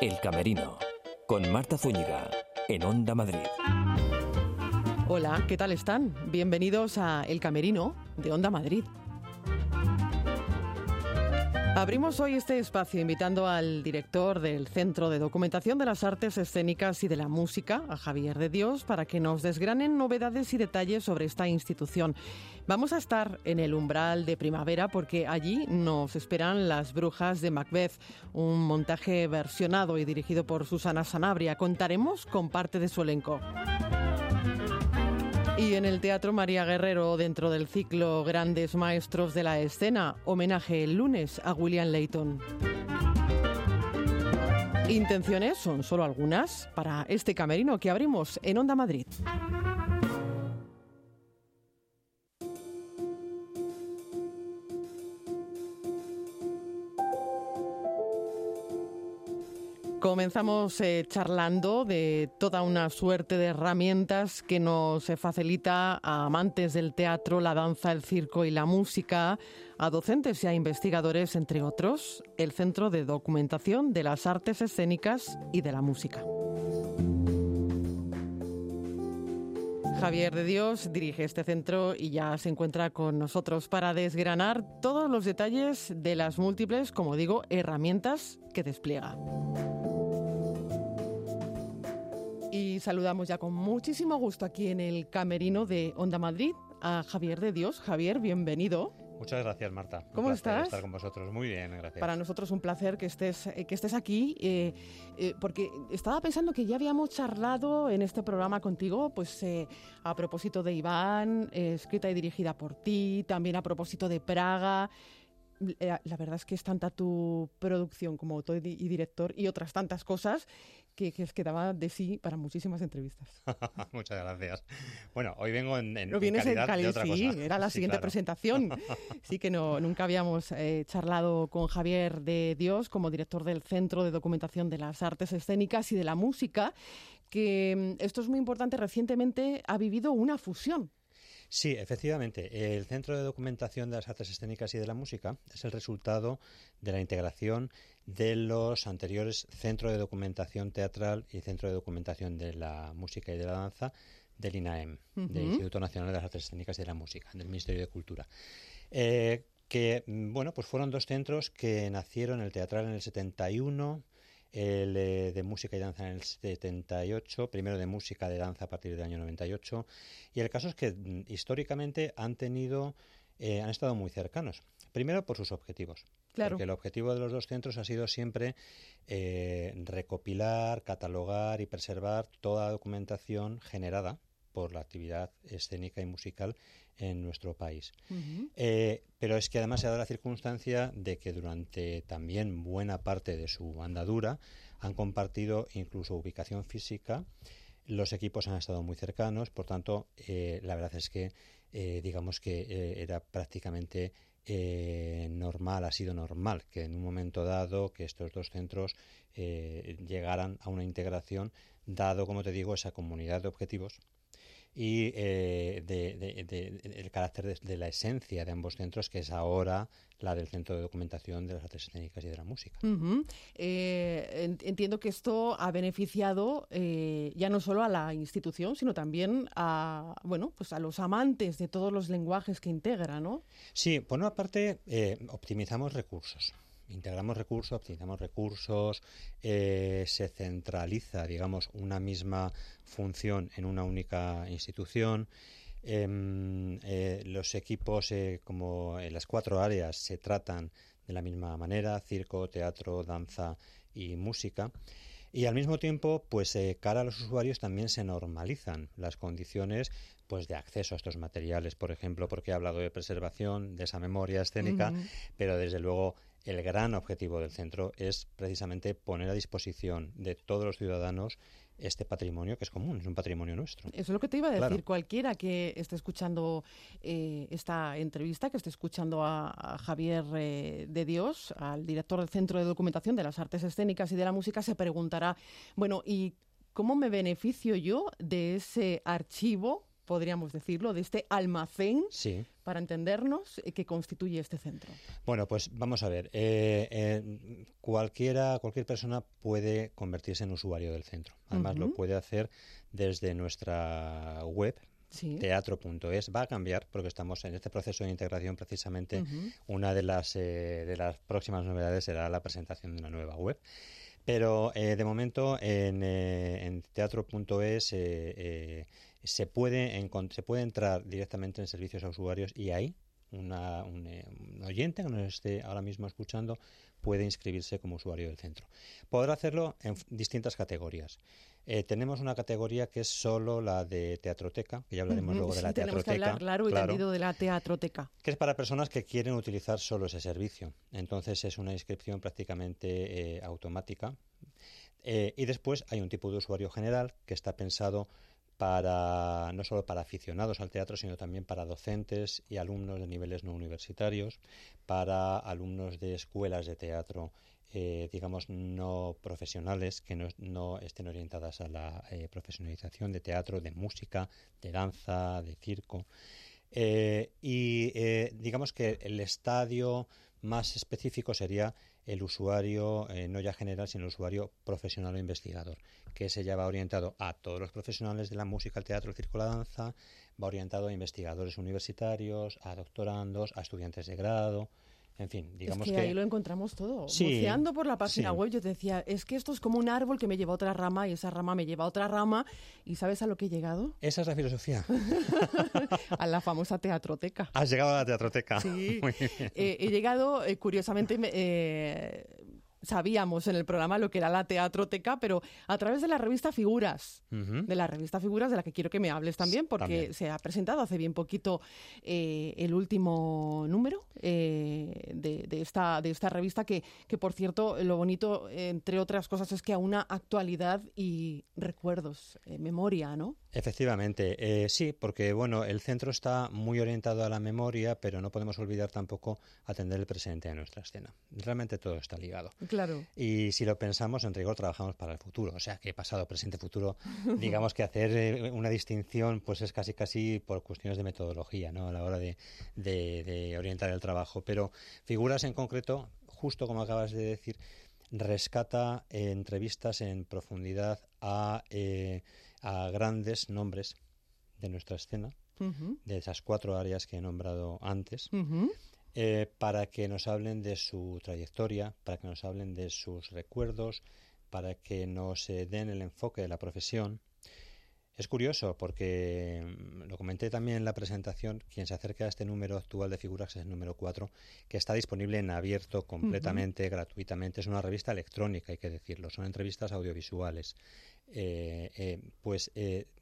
El Camerino, con Marta Zúñiga, en Onda Madrid. Hola, ¿qué tal están? Bienvenidos a El Camerino de Onda Madrid. Abrimos hoy este espacio invitando al director del Centro de Documentación de las Artes Escénicas y de la Música, a Javier de Dios, para que nos desgranen novedades y detalles sobre esta institución. Vamos a estar en el umbral de primavera porque allí nos esperan Las Brujas de Macbeth, un montaje versionado y dirigido por Susana Sanabria. Contaremos con parte de su elenco. Y en el Teatro María Guerrero, dentro del ciclo Grandes Maestros de la Escena, homenaje el lunes a William Layton. Intenciones son solo algunas para este camerino que abrimos en Onda Madrid. Comenzamos eh, charlando de toda una suerte de herramientas que nos eh, facilita a amantes del teatro, la danza, el circo y la música, a docentes y a investigadores, entre otros, el Centro de Documentación de las Artes Escénicas y de la Música. Javier de Dios dirige este centro y ya se encuentra con nosotros para desgranar todos los detalles de las múltiples, como digo, herramientas que despliega. Y saludamos ya con muchísimo gusto aquí en el camerino de Onda Madrid a Javier de Dios. Javier, bienvenido. Muchas gracias, Marta. ¿Cómo estás? estar con vosotros. Muy bien, gracias. Para nosotros un placer que estés, eh, que estés aquí, eh, eh, porque estaba pensando que ya habíamos charlado en este programa contigo, pues a propósito de Iván, escrita y dirigida por ti, también a propósito de Praga. La verdad es que es tanta tu producción como autor y director y otras tantas cosas que, que quedaba de sí para muchísimas entrevistas. Muchas gracias. Bueno, hoy vengo en, en, no vienes en, calidad sí, era la siguiente presentación. Sí que no, nunca habíamos eh, charlado con Javier de Dios como director del Centro de Documentación de las Artes Escénicas y de la Música, que mm, esto es muy importante, recientemente ha vivido una fusión Sí, efectivamente. El Centro de Documentación de las Artes Escénicas y de la Música es el resultado de la integración de los anteriores Centro de Documentación Teatral y Centro de Documentación de la Música y de la Danza del INAEM, del Instituto Nacional de las Artes Escénicas y de la Música, del Ministerio de Cultura. Eh, que, bueno, pues fueron dos centros que nacieron el teatral en el 71 el eh, de música y danza en el 78, primero de música de danza a partir del año 98, y el caso es que mm, históricamente han tenido, eh, han estado muy cercanos. Primero por sus objetivos. Claro. Porque el objetivo de los dos centros ha sido siempre eh, recopilar, catalogar y preservar toda la documentación generada por la actividad escénica y musical en nuestro país. Eh, pero es que además se ha dado la circunstancia de que durante también buena parte de su andadura han compartido incluso ubicación física. Los equipos han estado muy cercanos, por tanto, eh, la verdad es que eh, digamos que era prácticamente normal, ha sido normal que en un momento dado que estos dos centros llegaran a una integración, dado, como te digo, esa comunidad de objetivos y eh, de, el carácter de, la esencia de ambos centros, que es ahora la del Centro de Documentación de las Artes Escénicas y de la Música. Eh, entiendo que esto ha beneficiado eh, ya no solo a la institución, sino también a, bueno, pues a los amantes de todos los lenguajes que integra, ¿no? Sí, por una parte, optimizamos recursos integramos recursos, optimizamos recursos, eh, se centraliza, digamos, una misma función en una única institución. Em, eh, los equipos, eh, como en las cuatro áreas, se tratan de la misma manera, circo, teatro, danza y música. Y al mismo tiempo, pues cara a los usuarios también se normalizan las condiciones pues de acceso a estos materiales, por ejemplo, porque he hablado de preservación, de esa memoria escénica, pero desde luego el gran objetivo del centro es precisamente poner a disposición de todos los ciudadanos este patrimonio que es común, es un patrimonio nuestro. Eso es lo que te iba a decir. Cualquiera que esté escuchando eh, esta entrevista, que esté escuchando a, Javier eh, de Dios, al director del Centro de Documentación de las Artes Escénicas y de la Música, se preguntará, bueno, ¿y cómo me beneficio yo de ese archivo podríamos decirlo, de este almacén, sí. para entendernos, eh, que constituye este centro. Bueno, pues vamos a ver. Eh, eh, cualquiera, cualquier persona puede convertirse en usuario del centro. Además, lo puede hacer desde nuestra web, teatro.es va a cambiar porque estamos en este proceso de integración precisamente una de las de las próximas novedades será la presentación de una nueva web pero de momento en, en teatro.es se puede, se puede entrar directamente en servicios a usuarios y ahí una, un, eh, oyente que nos esté ahora mismo escuchando puede inscribirse como usuario del centro. Podrá hacerlo en distintas categorías. Eh, tenemos una categoría que es solo la de teatroteca, que ya hablaremos luego de la tenemos teatroteca. Que hablar, claro, y claro, de la teatroteca. Que es para personas que quieren utilizar solo ese servicio. Entonces es una inscripción prácticamente eh, automática. y después hay un tipo de usuario general que está pensado para no solo para aficionados al teatro, sino también para docentes y alumnos de niveles no universitarios, para alumnos de escuelas de teatro, eh, digamos, no profesionales, que no, estén orientadas a la eh, profesionalización de teatro, de música, de danza, de circo. Eh, y digamos que el estadio más específico sería el usuario, no ya general, sino el usuario profesional o investigador que se ya va orientado a todos los profesionales de la música, el teatro, el circo, la danza, va orientado a investigadores universitarios, a doctorandos, a estudiantes de grado, en fin, digamos es que, ahí lo encontramos todo. Sí, Buceando por la página web yo te decía, es que esto es como un árbol que me lleva a otra rama y esa rama me lleva a otra rama y ¿sabes a lo que he llegado? Esa es la filosofía. a la famosa teatroteca. Has llegado a la teatroteca. Sí. Eh, he llegado, eh, curiosamente, eh, sabíamos en el programa lo que era la teatroteca, pero a través de la revista Figuras, de la revista Figuras, de la que quiero que me hables también, porque se ha presentado hace bien poquito eh, el último número eh, de, esta, de esta revista, que, que por cierto, lo bonito, entre otras cosas, es que a una actualidad y recuerdos, eh, memoria, ¿no? Efectivamente, sí, porque bueno, el centro está muy orientado a la memoria, pero no podemos olvidar tampoco atender el presente de nuestra escena. Realmente todo está ligado. Claro. Y si lo pensamos, en rigor trabajamos para el futuro. O sea, que pasado, presente, futuro, digamos que hacer eh, una distinción pues es casi casi por cuestiones de metodología, ¿no? A la hora de, de, orientar el trabajo. Pero figuras en concreto, justo como acabas de decir, rescata entrevistas en profundidad a, eh, a grandes nombres de nuestra escena, de esas cuatro áreas que he nombrado antes. Eh, para que nos hablen de su trayectoria, para que nos hablen de sus recuerdos, para que nos eh, den el enfoque de la profesión. Es curioso porque mm, lo comenté también en la presentación, quien se acerca a este número actual de figuras es el número 4, que está disponible en abierto completamente, gratuitamente. Es una revista electrónica, hay que decirlo, son entrevistas audiovisuales. Eh, pues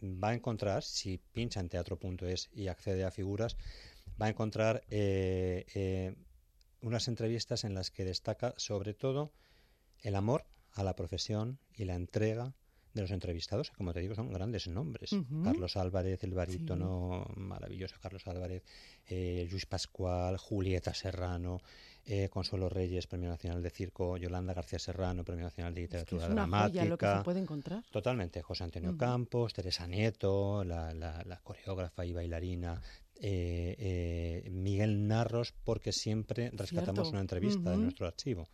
va a encontrar, si pincha en teatro.es y accede a figuras, va a encontrar eh, eh, unas entrevistas en las que destaca sobre todo el amor a la profesión y la entrega de los entrevistados, que como te digo son grandes nombres. Carlos Álvarez, el barítono maravilloso Carlos Álvarez, eh, Luis Pascual, Julieta Serrano, eh, Consuelo Reyes, Premio Nacional de Circo, Yolanda García Serrano, Premio Nacional de Literatura es que es una Dramática. lo que se puede encontrar. Totalmente, José Antonio Campos, Teresa Nieto, la, la, coreógrafa y bailarina eh, eh, Miguel Narros, porque siempre rescatamos una entrevista de nuestro archivo.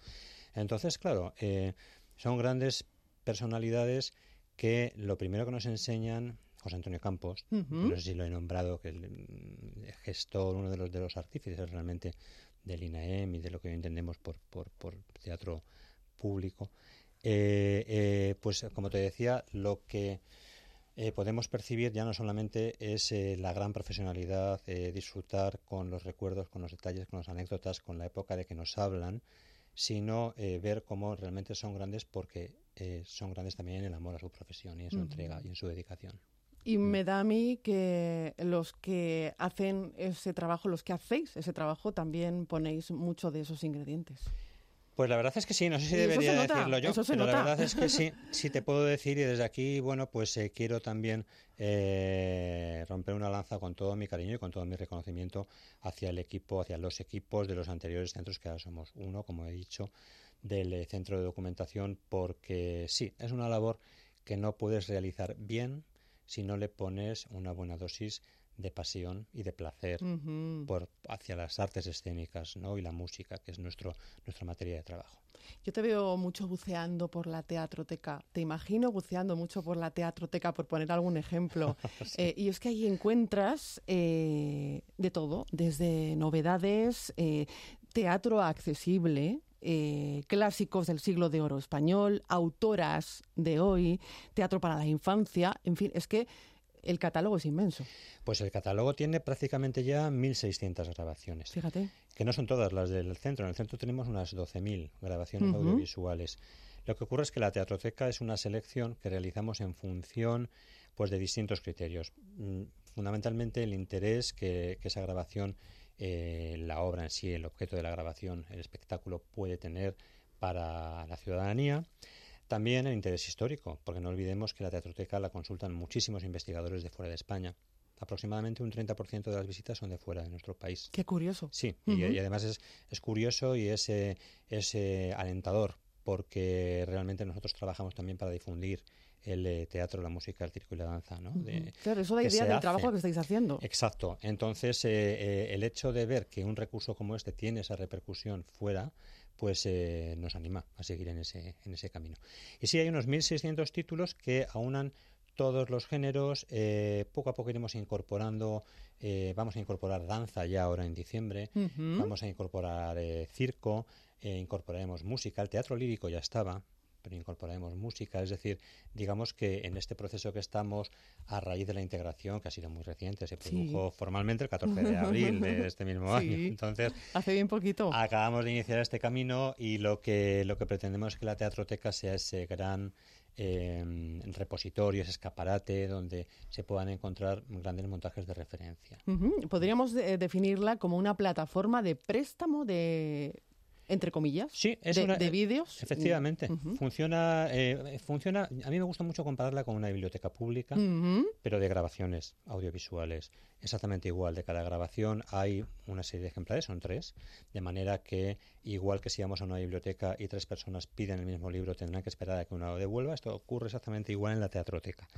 Entonces, claro, eh, son grandes personalidades que lo primero que nos enseñan José Antonio Campos, no sé si lo he nombrado, que el, gestor, uno de los de los artífices realmente del INAEM y de lo que entendemos por, por, por teatro público, pues como te decía, lo que eh, podemos percibir ya no solamente es eh, la gran profesionalidad, eh, disfrutar con los recuerdos, con los detalles, con las anécdotas, con la época de que nos hablan, sino ver cómo realmente son grandes porque son grandes también en el amor a su profesión y en su entrega y en su dedicación. Y mm. me da a mí que los que hacen ese trabajo, los que hacéis ese trabajo, también ponéis mucho de esos ingredientes. Pues la verdad es que sí, no sé si debería decirlo yo, pero la verdad es que sí, sí te puedo decir y desde aquí, bueno, pues eh, quiero también eh, romper una lanza con todo mi cariño y con todo mi reconocimiento hacia el equipo, hacia los equipos de los anteriores centros, que ahora somos uno, como he dicho, del eh, centro de documentación, porque sí, es una labor que no puedes realizar bien si no le pones una buena dosis de pasión y de placer por hacia las artes escénicas ¿no? y la música, que es nuestro, nuestra materia de trabajo. Yo te veo mucho buceando por la teatroteca. Te imagino buceando mucho por la teatroteca, por poner algún ejemplo. Eh, y es que ahí encuentras eh, de todo, desde novedades, eh, teatro accesible, clásicos del siglo de oro español, autoras de hoy, teatro para la infancia, en fin, es que el catálogo es inmenso. Pues el catálogo tiene prácticamente ya 1.600 grabaciones. Fíjate. Que no son todas las del centro. En el centro tenemos unas 12.000 grabaciones audiovisuales. Lo que ocurre es que la teatroteca es una selección que realizamos en función pues, de distintos criterios. Mm, fundamentalmente el interés que, esa grabación, eh, la obra en sí, el objeto de la grabación, el espectáculo puede tener para la ciudadanía. También el interés histórico, porque no olvidemos que la teatroteca la consultan muchísimos investigadores de fuera de España. Aproximadamente un 30% de las visitas son de fuera de nuestro país. Qué curioso. Sí, y, además es, es, curioso y es, es alentador, porque realmente nosotros trabajamos también para difundir el eh, teatro, la música, el circo y la danza. ¿no? claro, eso da idea del trabajo que estáis haciendo. Exacto. Entonces, eh, eh, el hecho de ver que un recurso como este tiene esa repercusión fuera, pues eh, nos anima a seguir en ese, en ese camino. Y sí, hay unos 1.600 títulos que aunan todos los géneros. Eh, poco a poco iremos incorporando, eh, vamos a incorporar danza ya ahora en diciembre, vamos a incorporar circo, incorporaremos música, el teatro lírico ya estaba, pero incorporaremos música. Es decir, digamos que en este proceso que estamos, a raíz de la integración, que ha sido muy reciente, se produjo formalmente el 14 de abril de este mismo año. Entonces, hace bien poquito. Acabamos de iniciar este camino y lo que, lo que pretendemos es que la teatroteca sea ese gran eh, repositorio, ese escaparate donde se puedan encontrar grandes montajes de referencia. Podríamos eh, definirla como una plataforma de préstamo de entre comillas, sí, es de, de vídeos. Efectivamente, funciona, eh, funciona. A mí me gusta mucho compararla con una biblioteca pública, pero de grabaciones audiovisuales. Exactamente igual. De cada grabación hay una serie de ejemplares, son tres, de manera que igual que si vamos a una biblioteca y tres personas piden el mismo libro, tendrán que esperar a que uno lo devuelva. Esto ocurre exactamente igual en la teatroteca.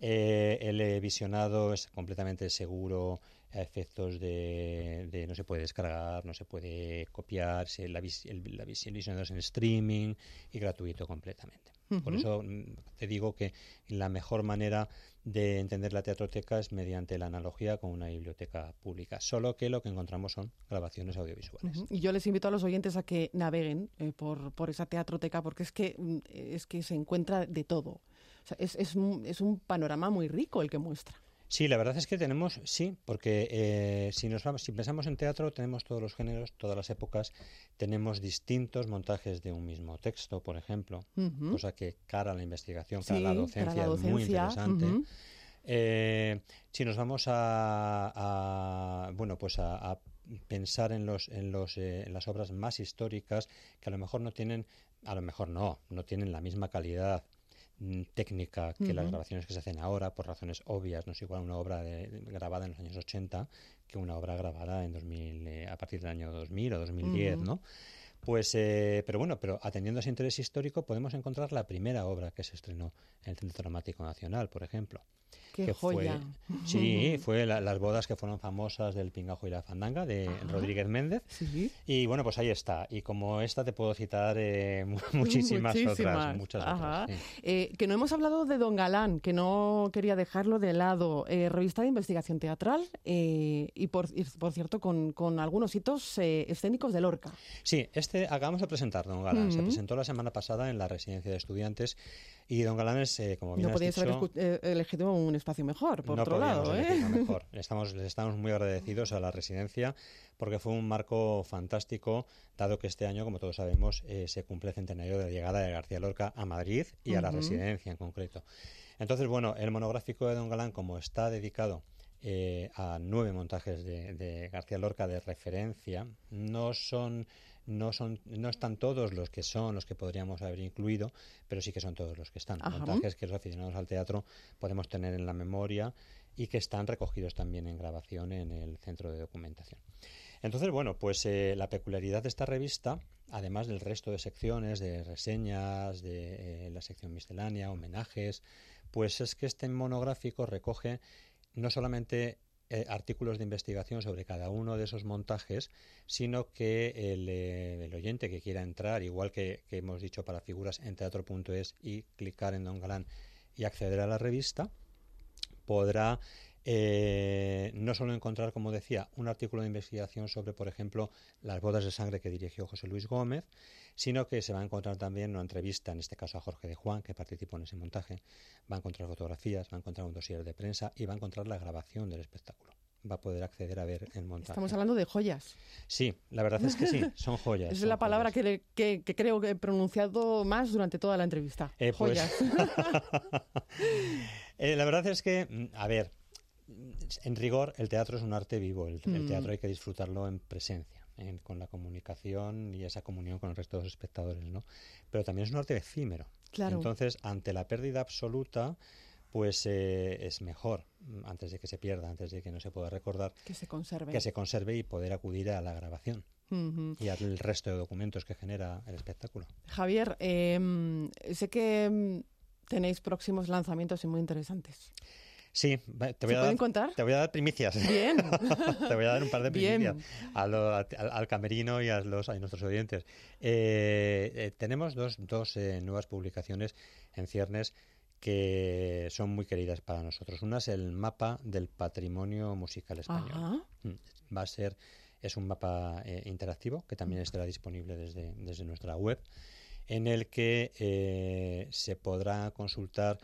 Eh, el visionado es completamente seguro a efectos de, no se puede descargar, no se puede copiar, se, la, el, la visión es en streaming y gratuito completamente. Por eso mm, te digo que la mejor manera de entender la teatroteca es mediante la analogía con una biblioteca pública, solo que lo que encontramos son grabaciones audiovisuales. Y yo les invito a los oyentes a que naveguen eh, por, por esa teatroteca porque es que, mm, es que se encuentra de todo. es, es, es un panorama muy rico el que muestra. Sí, la verdad es que tenemos, sí, porque eh, si nos vamos, si pensamos en teatro, tenemos todos los géneros, todas las épocas, tenemos distintos montajes de un mismo texto, por ejemplo, cosa que cara a la investigación, cara, a, la docencia, es muy interesante. Eh, si nos vamos a, bueno, pues a, pensar en los, en los, eh, en las obras más históricas que a lo mejor no tienen, a lo mejor no, no tienen la misma calidad técnica que las grabaciones que se hacen ahora, por razones obvias. No es igual una obra grabada en los años 80 que una obra grabada en 2000, eh, a partir del año 2000 o 2010, ¿no? Pues, eh, pero bueno, pero atendiendo a ese interés histórico podemos encontrar la primera obra que se estrenó en el Centro Dramático Nacional, por ejemplo. Qué joya. sí, fue las bodas que fueron famosas del Pingajo y la Fandanga de Rodríguez Méndez. Y bueno, pues ahí está. Y como esta te puedo citar eh, muchísimas, otras. Muchas otras eh, que no hemos hablado de Don Galán, que no quería dejarlo de lado. Eh, revista de investigación teatral y por, por cierto, con, con algunos hitos escénicos de Lorca. Sí, este acabamos de presentar, Don Galán. Se presentó la semana pasada en la residencia de estudiantes y Don Galán es, como bien no dicho... haber elegido un espacio mejor, por otro lado. ¿eh? Mejor. Estamos, estamos muy agradecidos a la residencia porque fue un marco fantástico, dado que este año, como todos sabemos, eh, se cumple el centenario de la llegada de García Lorca a Madrid y a la residencia en concreto. Entonces, bueno, el monográfico de Don Galán, como está dedicado eh, a nueve montajes de, de García Lorca de referencia, no son no son no están todos los que son los que podríamos haber incluido, pero sí que son todos los que están. Montajes que los aficionados al teatro podemos tener en la memoria y que están recogidos también en grabación en el centro de documentación. Entonces, bueno, pues eh, la peculiaridad de esta revista, además del resto de secciones, de reseñas, de eh, la sección miscelánea, homenajes, Pues es que este monográfico recoge no solamente eh, artículos de investigación sobre cada uno de esos montajes, sino que el, eh, oyente que quiera entrar, igual que, hemos dicho para figuras en teatro.es y clicar en Don Galán y acceder a la revista, podrá eh, no solo encontrar, como decía, un artículo de investigación sobre, por ejemplo, las bodas de sangre que dirigió José Luis Gómez, sino que se va a encontrar también una entrevista, en este caso a Jorge de Juan, que participó en ese montaje, va a encontrar fotografías, va a encontrar un dossier de prensa y va a encontrar la grabación del espectáculo va a poder acceder a ver el montaje. Estamos hablando de joyas. Sí, la verdad es que sí, son joyas. es la palabra que, creo que he pronunciado más durante toda la entrevista. Eh, pues, joyas. Eh, la verdad es que, a ver, en rigor, el teatro es un arte vivo. El, mm. teatro hay que disfrutarlo en presencia, con la comunicación y esa comunión con el resto de los espectadores, ¿no? Pero también es un arte efímero. Claro. Entonces, ante la pérdida absoluta, pues eh, es mejor, antes de que se pierda, antes de que no se pueda recordar, que se conserve. Que se conserve y poder acudir a la grabación. Y al resto de documentos que genera el espectáculo. Javier, em, sé que em, tenéis próximos lanzamientos y muy interesantes. Sí, te voy, a dar, contar? te voy a dar primicias. Bien. te voy a dar un par de primicias al, camerino y a, los, a nuestros oyentes. Eh, eh, tenemos dos, dos eh, nuevas publicaciones en ciernes que son muy queridas para nosotros. Una es el mapa del patrimonio musical español. Mm, va a ser, es un mapa interactivo que también estará disponible desde, desde nuestra web, en el que se podrá consultar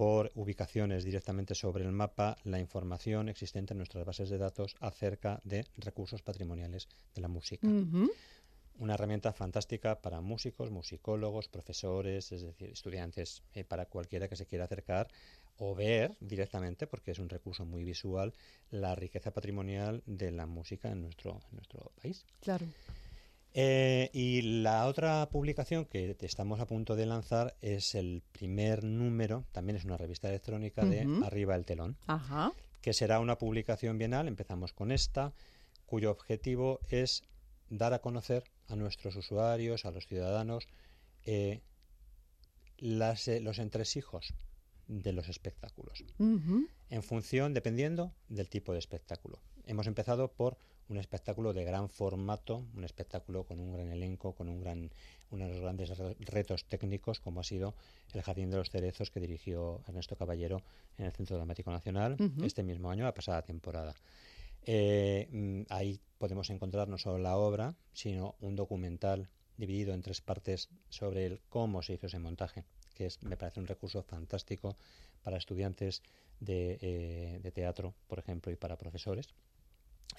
por ubicaciones directamente sobre el mapa la información existente en nuestras bases de datos acerca de recursos patrimoniales de la música. Una herramienta fantástica para músicos, musicólogos, profesores, es decir, estudiantes, eh, para cualquiera que se quiera acercar o ver directamente, porque es un recurso muy visual, la riqueza patrimonial de la música en nuestro, en nuestro país. Claro. Eh, y la otra publicación que estamos a punto de lanzar es el primer número, también es una revista electrónica de Arriba el Telón, que será una publicación bienal, empezamos con esta, cuyo objetivo es dar a conocer a nuestros usuarios, a los ciudadanos, eh, las, eh, los entresijos de los espectáculos, en función, dependiendo del tipo de espectáculo. Hemos empezado por un espectáculo de gran formato, un espectáculo con un gran elenco, con un gran, uno de los grandes retos técnicos, como ha sido El Jardín de los Cerezos, que dirigió Ernesto Caballero en el Centro Dramático Nacional este mismo año, la pasada temporada. Eh, mm, ahí podemos encontrar no solo la obra, sino un documental dividido en tres partes sobre el cómo se hizo ese montaje, que es, me parece un recurso fantástico para estudiantes de, eh, de teatro, por ejemplo, y para profesores.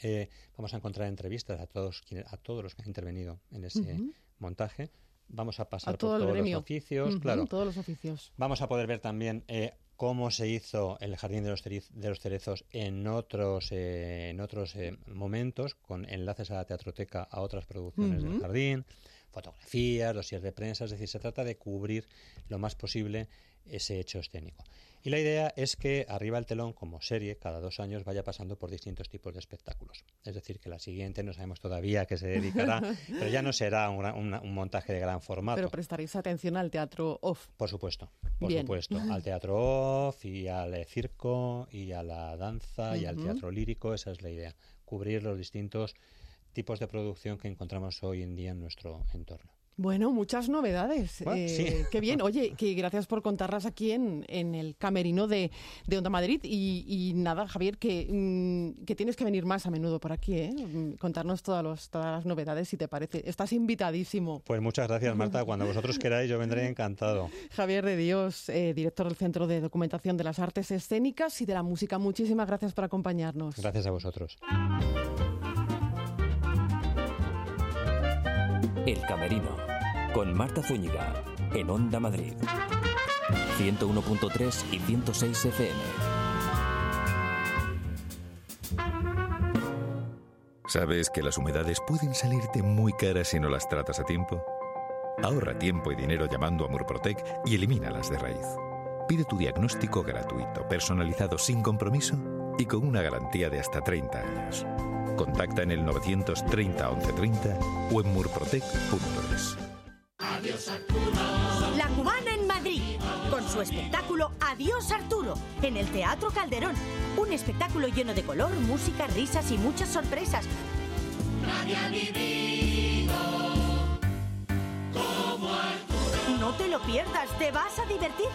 Eh, vamos a encontrar entrevistas a todos, a todos los que han intervenido en ese montaje. Vamos a pasar por todos los oficios, claro. Todos los oficios. Vamos a poder ver también eh, cómo se hizo el Jardín de los, de los Cerezos en otros, eh, en otros momentos, con enlaces a la teatroteca, a otras producciones del jardín, fotografías, dossiers de prensa, es decir, se trata de cubrir lo más posible ese hecho escénico. Y la idea es que Arriba el telón, como serie, cada dos años vaya pasando por distintos tipos de espectáculos. Es decir, que la siguiente no sabemos todavía a qué se dedicará, pero ya no será un, montaje de gran formato. Pero prestaréis atención al teatro off. Por supuesto, por supuesto. Al teatro off y al circo y a la danza y al teatro lírico, esa es la idea. Cubrir los distintos tipos de producción que encontramos hoy en día en nuestro entorno. Bueno, muchas novedades. Eh, qué bien. Oye, que gracias por contarlas aquí en, el camerino de, de Onda Madrid. Y, nada, Javier, que, mm, que, tienes que venir más a menudo por aquí, ¿eh? Mm, contarnos todas, los, todas las novedades, si te parece. Estás invitadísimo. Pues muchas gracias, Marta. Cuando vosotros queráis, yo vendré encantado. Javier de Dios, eh, director del Centro de Documentación de las Artes Escénicas y de la Música. Muchísimas gracias por acompañarnos. Gracias a vosotros. El Camerino, con Marta Zúñiga, en Onda Madrid. 101.3 y 106 FM. ¿Sabes que las humedades pueden salirte muy caras si no las tratas a tiempo? Ahorra tiempo y dinero llamando a Murprotec y elimínalas de raíz. Pide tu diagnóstico gratuito, personalizado sin compromiso y con una garantía de hasta 30 años. Contacta en el 930 1130 o en murprotec.es. La cubana en Madrid, con su espectáculo Adiós Arturo en el Teatro Calderón. Un espectáculo lleno de color, música, risas y muchas sorpresas. No te lo pierdas, te vas a divertir.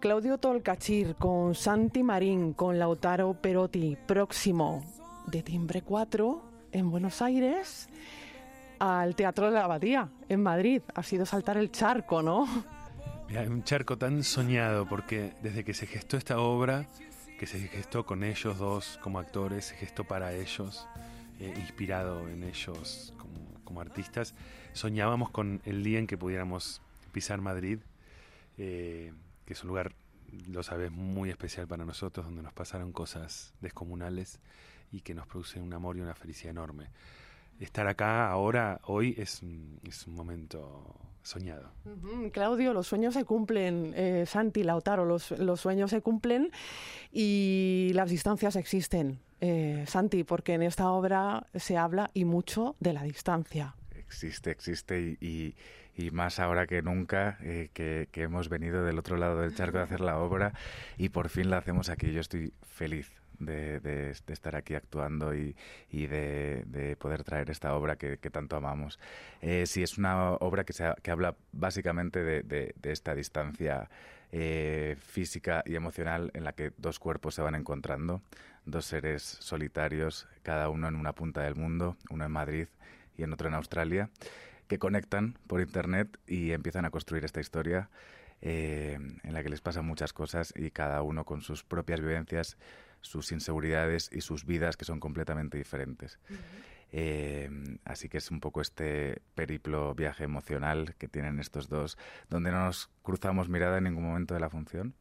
Claudio Tolcachir, con Santi Marín, con Lautaro Perotti, próximo de Timbre 4 en Buenos Aires al Teatro de la Abadía en Madrid. Ha sido saltar el charco, ¿no? Un charco tan soñado porque desde que se gestó esta obra, que se gestó con ellos dos como actores, se gestó para ellos, eh, inspirado en ellos como, como, artistas, soñábamos con el día en que pudiéramos pisar Madrid, eh, que es un lugar, lo sabes, muy especial para nosotros, donde nos pasaron cosas descomunales y que nos produce un amor y una felicidad enorme. Estar acá ahora, hoy, es, es un momento soñado. Claudio, los sueños se cumplen, eh, Santi, Lautaro, los, los, sueños se cumplen y las distancias existen. Eh, Santi, porque en esta obra se habla y mucho de la distancia. Existe, existe y, y, y más ahora que nunca eh, que, hemos venido del otro lado del charco a hacer la obra y por fin la hacemos aquí. Yo estoy feliz de, estar aquí actuando y, de, de, poder traer esta obra que, que tanto amamos. Eh, sí, es una obra que, se, que habla básicamente de, esta distancia eh, física y emocional en la que dos cuerpos se van encontrando, dos seres solitarios, cada uno en una punta del mundo, uno en Madrid y en otro en Australia, que conectan por Internet y empiezan a construir esta historia. Eh, en la que les pasan muchas cosas y cada uno con sus propias vivencias sus inseguridades y sus vidas que son completamente diferentes. Uh -huh. eh, así que es un poco este periplo, viaje emocional que tienen estos dos, donde no nos cruzamos mirada en ningún momento de la función,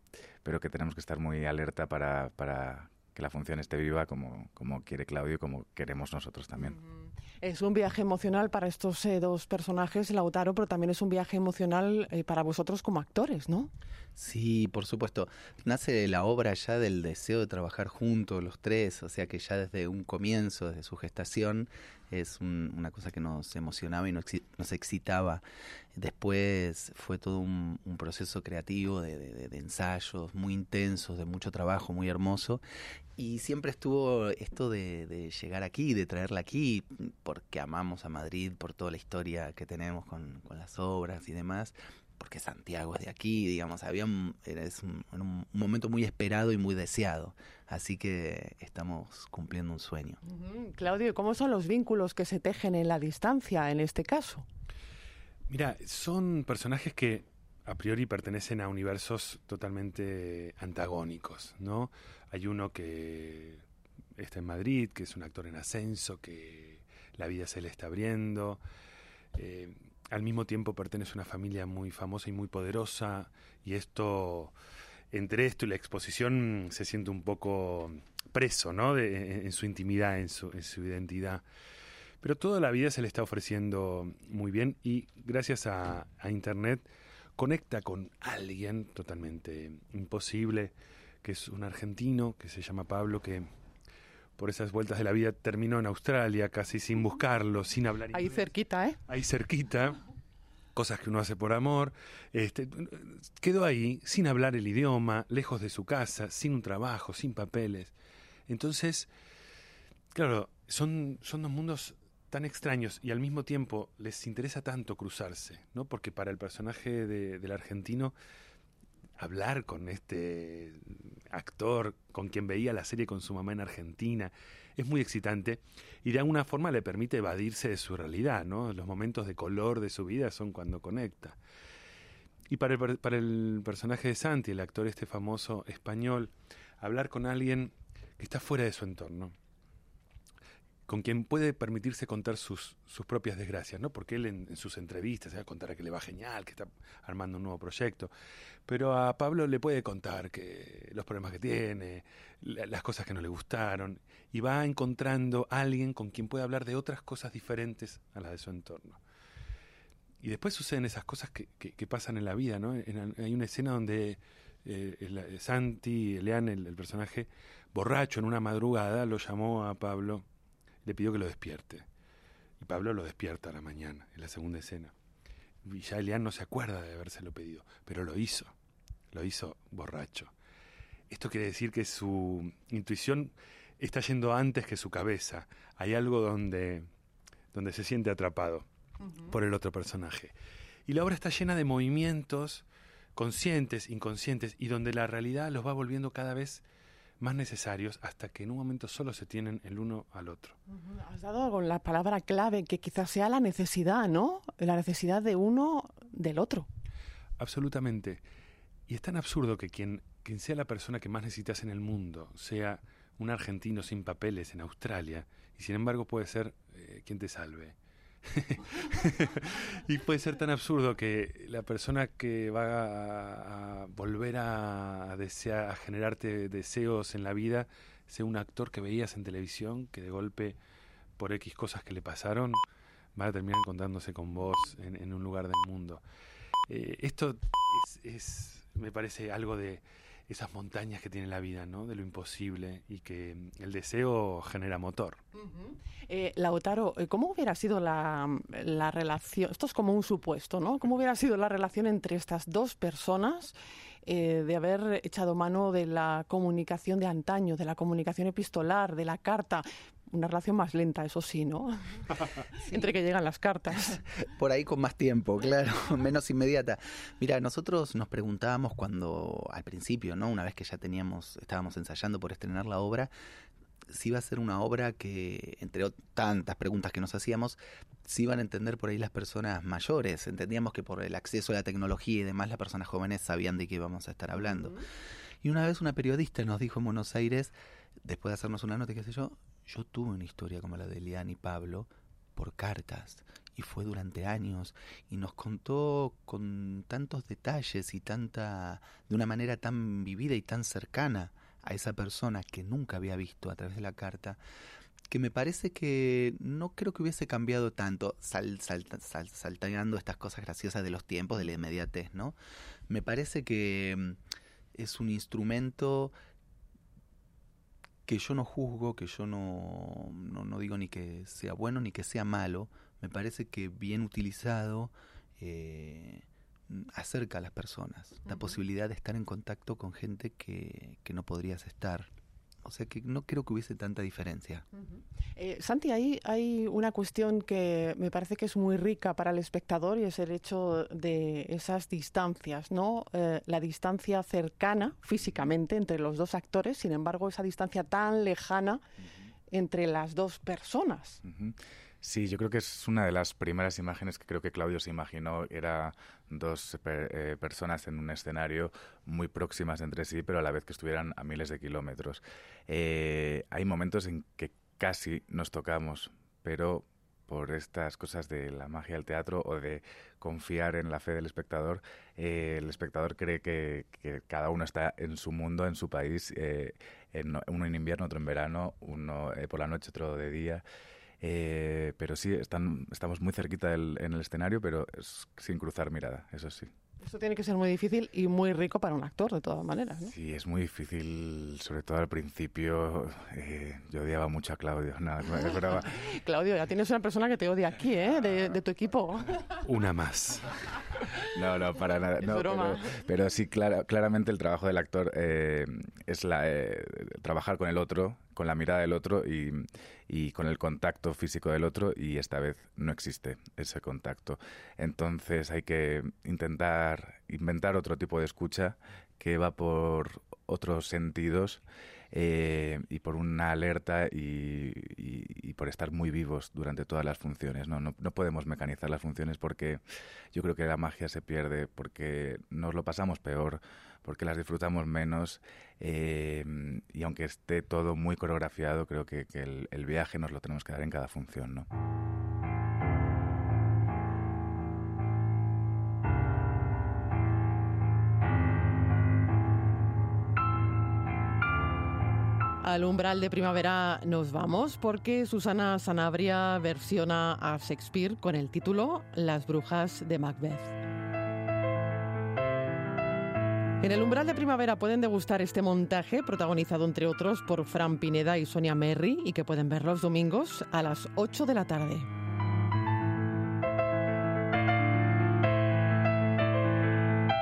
pero que tenemos que estar muy alerta para, para que la función esté viva como, como quiere Claudio y como queremos nosotros también. Uh -huh. Es un viaje emocional para estos eh, dos personajes, Lautaro, pero también es un viaje emocional eh, para vosotros como actores, ¿no? Sí, por supuesto. Nace la obra ya del deseo de trabajar juntos los tres, o sea que ya desde un comienzo, desde su gestación, es un, una cosa que nos emocionaba y nos, excitaba. Después fue todo un, proceso creativo de, de, de, ensayos muy intensos, de mucho trabajo, muy hermoso. Y siempre estuvo esto de, llegar aquí, de traerla aquí, porque amamos a Madrid, por toda la historia que tenemos con, con las obras y demás porque Santiago es de aquí, digamos, había un, era, es un, un, momento muy esperado y muy deseado. Así que estamos cumpliendo un sueño. Uh -huh. Claudio, ¿cómo son los vínculos que se tejen en la distancia en este caso? Mira, son personajes que a priori pertenecen a universos totalmente antagónicos, ¿no? Hay uno que está en Madrid, que es un actor en ascenso, que la vida se le está abriendo. Eh, al mismo tiempo pertenece a una familia muy famosa y muy poderosa y esto entre esto y la exposición se siente un poco preso ¿no? En, su intimidad, en su, en su, identidad. Pero toda la vida se le está ofreciendo muy bien y gracias a, a Internet conecta con alguien totalmente imposible, que es un argentino que se llama Pablo, que por esas vueltas de la vida terminó en Australia, casi sin buscarlo, sin hablar Ahí inglés. cerquita, ¿eh? Ahí cerquita. Cosas que uno hace por amor. Este, quedó ahí, sin hablar el idioma, lejos de su casa, sin un trabajo, sin papeles. Entonces, claro, son, son dos mundos tan extraños y al mismo tiempo les interesa tanto cruzarse, ¿no? Porque para el personaje de, del argentino hablar con este actor con quien veía la serie con su mamá en Argentina es muy excitante y de alguna forma le permite evadirse de su realidad, ¿no? Los momentos de color de su vida son cuando conecta. Y para el, para el personaje de Santi, el actor este famoso español, hablar con alguien que está fuera de su entorno, con quien puede permitirse contar sus, sus propias desgracias, ¿no? Porque él en, sus entrevistas se va a contar que le va genial, que está armando un nuevo proyecto, pero a Pablo le puede contar que los problemas que tiene, las cosas que no le gustaron, y va encontrando a alguien con quien puede hablar de otras cosas diferentes a las de su entorno. Y después suceden esas cosas que, que, pasan en la vida, ¿no? Hay una escena donde eh, el, Santi, el, el personaje, borracho en una madrugada, lo llamó a Pablo le pidió que lo despierte. Y Pablo lo despierta a la mañana, en la segunda escena. Y ya Elian no se acuerda de habérselo pedido, pero lo hizo. Lo hizo borracho. Esto quiere decir que su intuición está yendo antes que su cabeza. Hay algo donde, donde se siente atrapado por el otro personaje. Y la obra está llena de movimientos conscientes, inconscientes, y donde la realidad los va volviendo cada vez más necesarios hasta que en un momento solo se tienen el uno al otro. Has dado con la palabra clave que quizás sea la necesidad, ¿no? La necesidad de uno del otro. Absolutamente. Y es tan absurdo que quien, quien sea la persona que más necesitas en el mundo sea un argentino sin papeles en Australia, y sin embargo puede ser eh, quien te salve. y puede ser tan absurdo que la persona que va a, volver a, desear, a generarte deseos en la vida sea un actor que veías en televisión, que de golpe, por X cosas que le pasaron, va a terminar encontrándose con vos en, un lugar del mundo. Eh, esto es, me parece algo de esas montañas que tiene la vida, ¿no? De lo imposible y que el deseo genera motor. Eh, ¿cómo hubiera sido la, relación? Esto es como un supuesto, ¿no? ¿Cómo hubiera sido la relación entre estas dos personas eh, de haber echado mano de la comunicación de antaño, de la comunicación epistolar, de la carta? Una relación más lenta, eso sí, ¿no? Entre que llegan las cartas. Por ahí con más tiempo, claro, menos inmediata. Mira, nosotros nos preguntábamos cuando, al principio, ¿no? Una vez que ya teníamos, estábamos ensayando por estrenar la obra, si iba a ser una obra que, entre tantas preguntas que nos hacíamos, si iban a entender por ahí las personas mayores. Entendíamos que por el acceso a la tecnología y demás, las personas jóvenes sabían de qué íbamos a estar hablando. Y una vez una periodista nos dijo en Buenos Aires, después de hacernos una nota, qué sé yo, yo tuve una historia como la de Elian y Pablo por cartas y fue durante años y nos contó con tantos detalles y tanta de una manera tan vivida y tan cercana a esa persona que nunca había visto a través de la carta que me parece que no creo que hubiese cambiado tanto sal, saltando estas cosas graciosas de los tiempos de la inmediatez no me parece que mm, es un instrumento que yo no juzgo, que yo no, no, digo ni que sea bueno ni que sea malo, me parece que bien utilizado eh, acerca a las personas, la posibilidad de estar en contacto con gente que, que no podrías estar o sea que no creo que hubiese tanta diferencia. Eh, Santi, ahí hay una cuestión que me parece que es muy rica para el espectador y es el hecho de esas distancias, ¿no? Eh, la distancia cercana físicamente entre los dos actores, sin embargo, esa distancia tan lejana entre las dos personas. Sí, yo creo que es una de las primeras imágenes que creo que Claudio se imaginó. Era dos eh, personas en un escenario muy próximas entre sí, pero a la vez que estuvieran a miles de kilómetros. Eh, hay momentos en que casi nos tocamos, pero por estas cosas de la magia del teatro o de confiar en la fe del espectador, eh, el espectador cree que, cada uno está en su mundo, en su país, en, uno en invierno, otro en verano, uno por la noche, otro de día. Eh, pero sí, están, estamos muy cerquita del, en el escenario, pero sin cruzar mirada, eso sí. Esto tiene que ser muy difícil y muy rico para un actor, de todas maneras. Sí, es muy difícil, sobre todo al principio. Eh, yo odiaba mucho a Claudio. Claudio, ya tienes una persona que te odia aquí, ¿eh? De, tu equipo. Una más. No, no, para nada. pero, sí, claramente el trabajo del actor eh, es la, trabajar con el otro, con la mirada del otro y, y con el contacto físico del otro y esta vez no existe ese contacto. Entonces hay que intentar inventar otro tipo de escucha que va por otros sentidos eh, y por una alerta y, por estar muy vivos durante todas las funciones. ¿no? No, no podemos mecanizar las funciones porque yo creo que la magia se pierde, porque nos lo pasamos peor, porque las disfrutamos menos eh, y aunque esté todo muy coreografiado, creo que, el, el, viaje nos lo tenemos que dar en cada función. ¿no? Al umbral de primavera nos vamos porque Susana Sanabria versiona a Shakespeare con el título Las brujas de Macbeth. En el umbral de primavera pueden degustar este montaje protagonizado entre otros por Fran Pineda y Sonia Merry y que pueden ver los domingos a las 8 de la tarde.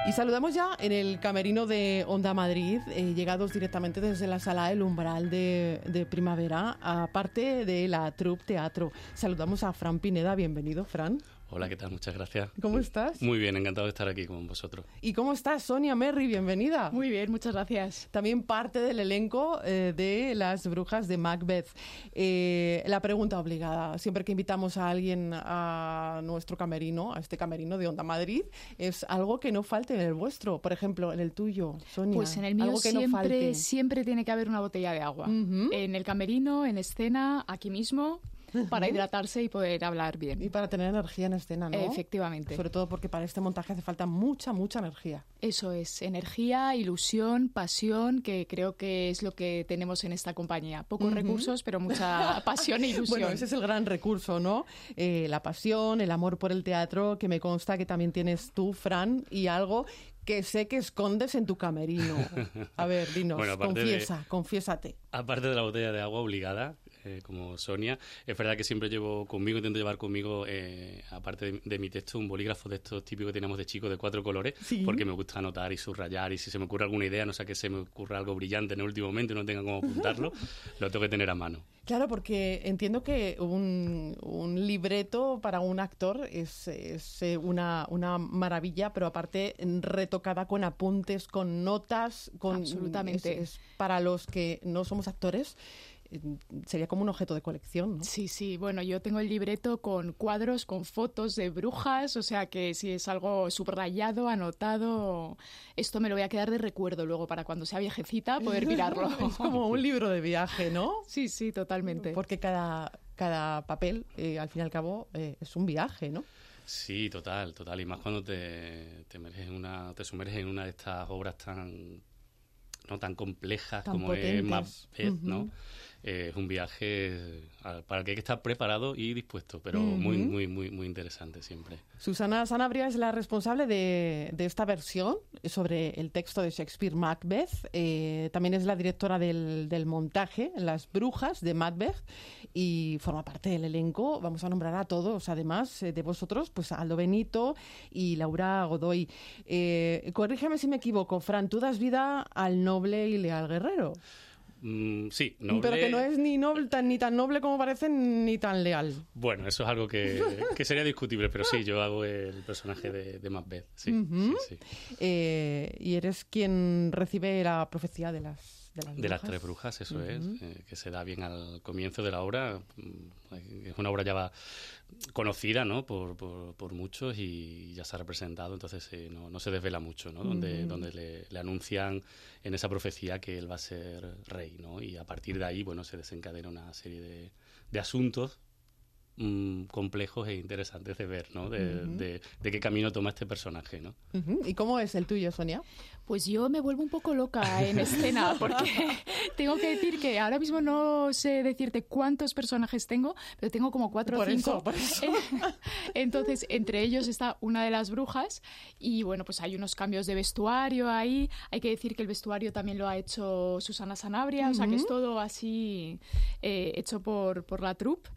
Y saludamos ya en el camerino de Onda Madrid, eh, llegados directamente desde la sala El Umbral de, Primavera, aparte de la Troupe Teatro. Saludamos a Fran Pineda, bienvenido, Fran. Hola, ¿qué tal? Muchas gracias. ¿Cómo estás? Muy bien, encantado de estar aquí con vosotros. ¿Y cómo estás, Sonia Merry? Bienvenida. Muy bien, muchas gracias. También parte del elenco eh, de Las Brujas de Macbeth. Eh, la pregunta obligada, siempre que invitamos a alguien a nuestro camerino, a este camerino de Onda Madrid, es algo que no falte en el vuestro, por ejemplo, en el tuyo, Sonia. Pues en el mío algo que no siempre, falte. siempre tiene que haber una botella de agua. En el camerino, en escena, aquí mismo, para hidratarse y poder hablar bien. Y para tener energía en escena, ¿no? Efectivamente. Sobre todo porque para este montaje hace falta mucha, mucha energía. Eso es, energía, ilusión, pasión, que creo que es lo que tenemos en esta compañía. Pocos recursos, pero mucha pasión e ilusión. Bueno, ese es el gran recurso, ¿no? Eh, la pasión, el amor por el teatro, que me consta que también tienes tú, Fran, y algo que sé que escondes en tu camerino. A ver, dinos, Bueno, aparte de- confiesa, confiésate. Aparte de la botella de agua obligada, eh, como Sonia, es verdad que siempre llevo conmigo, intento llevar conmigo, eh, aparte de, de mi texto, un bolígrafo de estos típicos que teníamos de chicos de cuatro colores, Sí. porque me gusta anotar y subrayar y si se me ocurre alguna idea, no sé que se me ocurra algo brillante en el último momento y no tenga cómo apuntarlo, lo tengo que tener a mano. Claro, porque entiendo que un, un libreto para un actor es, es, eh, una, una maravilla, pero aparte retocada con apuntes, con notas, con Absolutamente. es- es para los que no somos actores, eh, sería como un objeto de colección, ¿no? Sí, sí, bueno, yo tengo el libreto con cuadros, con fotos de brujas, o sea que si es algo subrayado, anotado, esto me lo voy a quedar de recuerdo luego para cuando sea viejecita poder mirarlo. es como un libro de viaje, ¿no? Sí, sí, totalmente. Porque cada, cada papel, eh, al fin y al cabo, eh, es un viaje, ¿no? Sí, total, total. Y más cuando te, te, emerges en una, te sumerges en una de estas obras tan, no tan complejas Tan como potentes. es Macbeth, ¿no? Eh, es un viaje para el que hay que estar preparado y dispuesto, pero muy, muy, muy, muy interesante siempre. Susana Sanabria es la responsable de, de esta versión sobre el texto de Shakespeare Macbeth. Eh, también es la directora del, del montaje, Las Brujas de Macbeth, y forma parte del elenco. Vamos a nombrar a todos, además eh, de vosotros, pues Aldo Benito y Laura Godoy. Eh, corrígeme si me equivoco, Fran, tú das vida al noble y leal guerrero. Mm, sí, noble- Pero que no es ni, noble, tan, ni tan noble como parece, ni tan leal. Bueno, eso es algo que, que sería discutible, pero sí, yo hago el personaje de, de Macbeth. Sí, sí, sí. Eh, y eres quien recibe la profecía de las, de las De las brujas. tres brujas, eso es, eh, que se da bien al comienzo de la obra. Mm, Es una obra ya va conocida ¿no? por, por, por muchos y ya se ha representado, entonces eh, no, no se desvela mucho, ¿no? donde, donde le, le anuncian en esa profecía que él va a ser rey. ¿no? Y a partir de ahí bueno, se desencadena una serie de, de asuntos mm, complejos e interesantes de ver, ¿no? De, Ujú. de- de qué camino toma este personaje, ¿no? Ujú. ¿Y cómo es el tuyo, Sonia? Pues yo me vuelvo un poco loca en escena porque tengo que decir que ahora mismo no sé decirte cuántos personajes tengo, pero tengo como cuatro Por o cinco. eso, por eso. Entonces, entre ellos está una de las brujas y bueno, pues hay unos cambios de vestuario ahí. Hay que decir que el vestuario también lo ha hecho Susana Sanabria, o sea que es todo así eh, hecho por, por la troupe.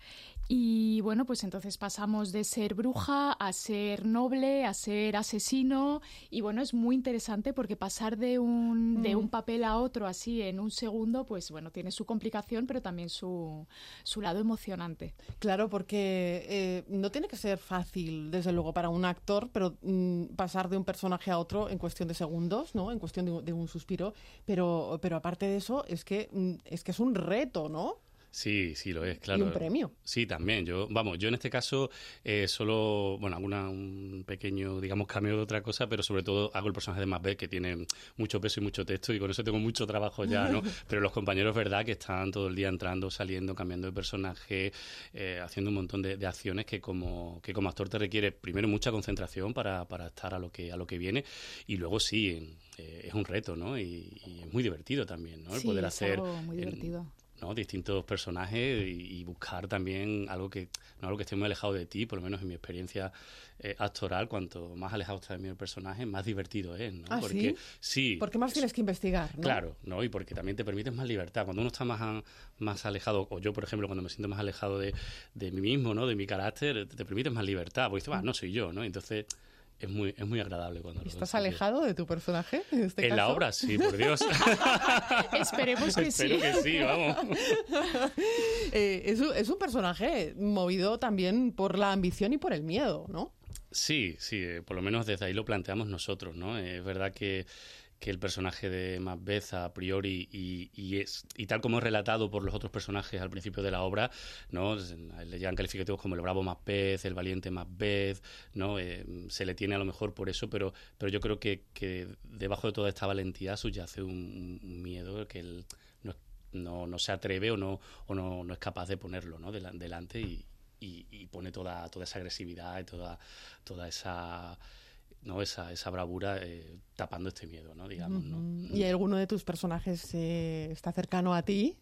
Y bueno, pues entonces pasamos de ser bruja a ser noble, a ser asesino. Y bueno, es muy interesante porque pasar de un, de Mm. un papel a otro así en un segundo, pues bueno, tiene su complicación, pero también su, su lado emocionante. Claro, porque eh, no tiene que ser fácil, desde luego, para un actor, pero mm, pasar de un personaje a otro en cuestión de segundos, ¿no? En cuestión de, un- de un suspiro. Pero, pero aparte de eso, es que, mm, es que es un reto, ¿no? Sí, sí lo es, claro. Y un premio. Sí, también. Yo, vamos, yo en este caso eh, solo, bueno, hago una- un pequeño, digamos, cameo de otra cosa, pero sobre todo hago el personaje de Macbeth, que tiene mucho peso y mucho texto, y con eso tengo mucho trabajo ya, ¿no? Pero los compañeros, verdad, que están todo el día entrando, saliendo, cambiando de personaje, eh, haciendo un montón de, de acciones que como, que como actor te requiere, primero, mucha concentración para, para estar a lo que, a lo que viene, y luego sí, eh, es un reto, ¿no? Y, y es muy divertido también, ¿no? El Sí, poder es hacer algo muy divertido. ¿No? distintos personajes y, buscar también algo que no algo que esté muy alejado de ti, por lo menos en mi experiencia eh, actoral, cuanto más alejado está de mí el personaje, más divertido es, ¿no? ¿Ah, porque sí? Porque más tienes que investigar, ¿no? Claro, ¿no? Y porque también te permites más libertad. Cuando uno está más, más alejado, o yo, por ejemplo, cuando me siento más alejado de, de mí mismo, ¿no? De mi carácter, te, permites más libertad, porque dices, no soy yo, ¿no? Entonces es muy, es muy agradable cuando ¿Estás alejado de tu personaje en este En la obra, sí, por Dios. Esperemos que sí. Espero que sí, vamos. Eh, es, es, un personaje movido también por la ambición y por el miedo, ¿no? Sí, sí, eh, por lo menos desde ahí lo planteamos nosotros, ¿no? Es verdad que que el personaje de Macbeth a priori y, es, y tal como es relatado por los otros personajes al principio de la obra, ¿no? le llegan calificativos como el bravo Macbeth, el valiente Macbeth, ¿no? Eh, se le tiene a lo mejor por eso, pero, pero yo creo que, que debajo de toda esta valentía subyace un, miedo que él no, no, se atreve o no, o no, no es capaz de ponerlo ¿no? delante y, y, pone toda, toda esa agresividad y toda, toda esa ¿no? esa, esa bravura eh, tapando este miedo, ¿no? digamos. ¿no? ¿Y alguno de tus personajes eh, está cercano a ti?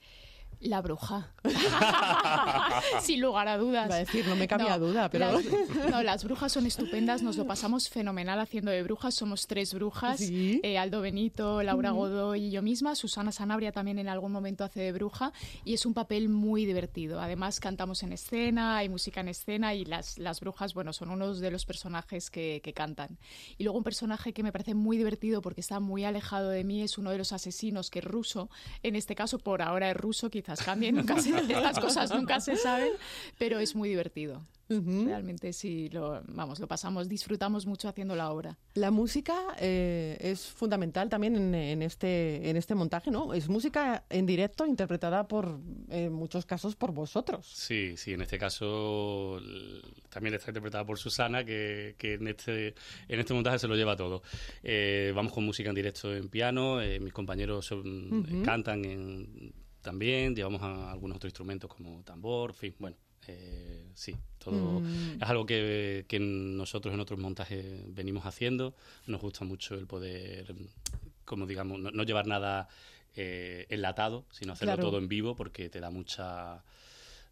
La bruja. Sin lugar a dudas. Va a decir, no me cambia duda, pero... Las, no, las brujas son estupendas, nos lo pasamos fenomenal haciendo de brujas. Somos tres brujas, eh, Aldo Benito, Laura Godoy y yo misma. Susana Sanabria también en algún momento hace de bruja y es un papel muy divertido. Además cantamos en escena, hay música en escena y las, las brujas, bueno, son unos de los personajes que, que cantan. Y luego un personaje que me parece muy divertido porque está muy alejado de mí es uno de los asesinos que es ruso. En este caso, por ahora es ruso, quizás quizás cambien, nunca se, estas cosas nunca se saben, pero es muy divertido. Realmente sí, lo, vamos, lo pasamos, disfrutamos mucho haciendo la obra. La música eh, es fundamental también en, este, en este montaje, ¿no? Es música en directo interpretada por, en muchos casos, por vosotros. Sí, sí, en este caso también está interpretada por Susana, que, que en, este, en este montaje se lo lleva todo. Eh, vamos con música en directo en piano, eh, mis compañeros cantan en también, llevamos algunos otros instrumentos como tambor, en fin, bueno, eh, sí, todo mm. es algo que, que, nosotros en otros montajes venimos haciendo. Nos gusta mucho el poder, como digamos, no, llevar nada eh, enlatado, sino hacerlo todo en vivo porque te da mucha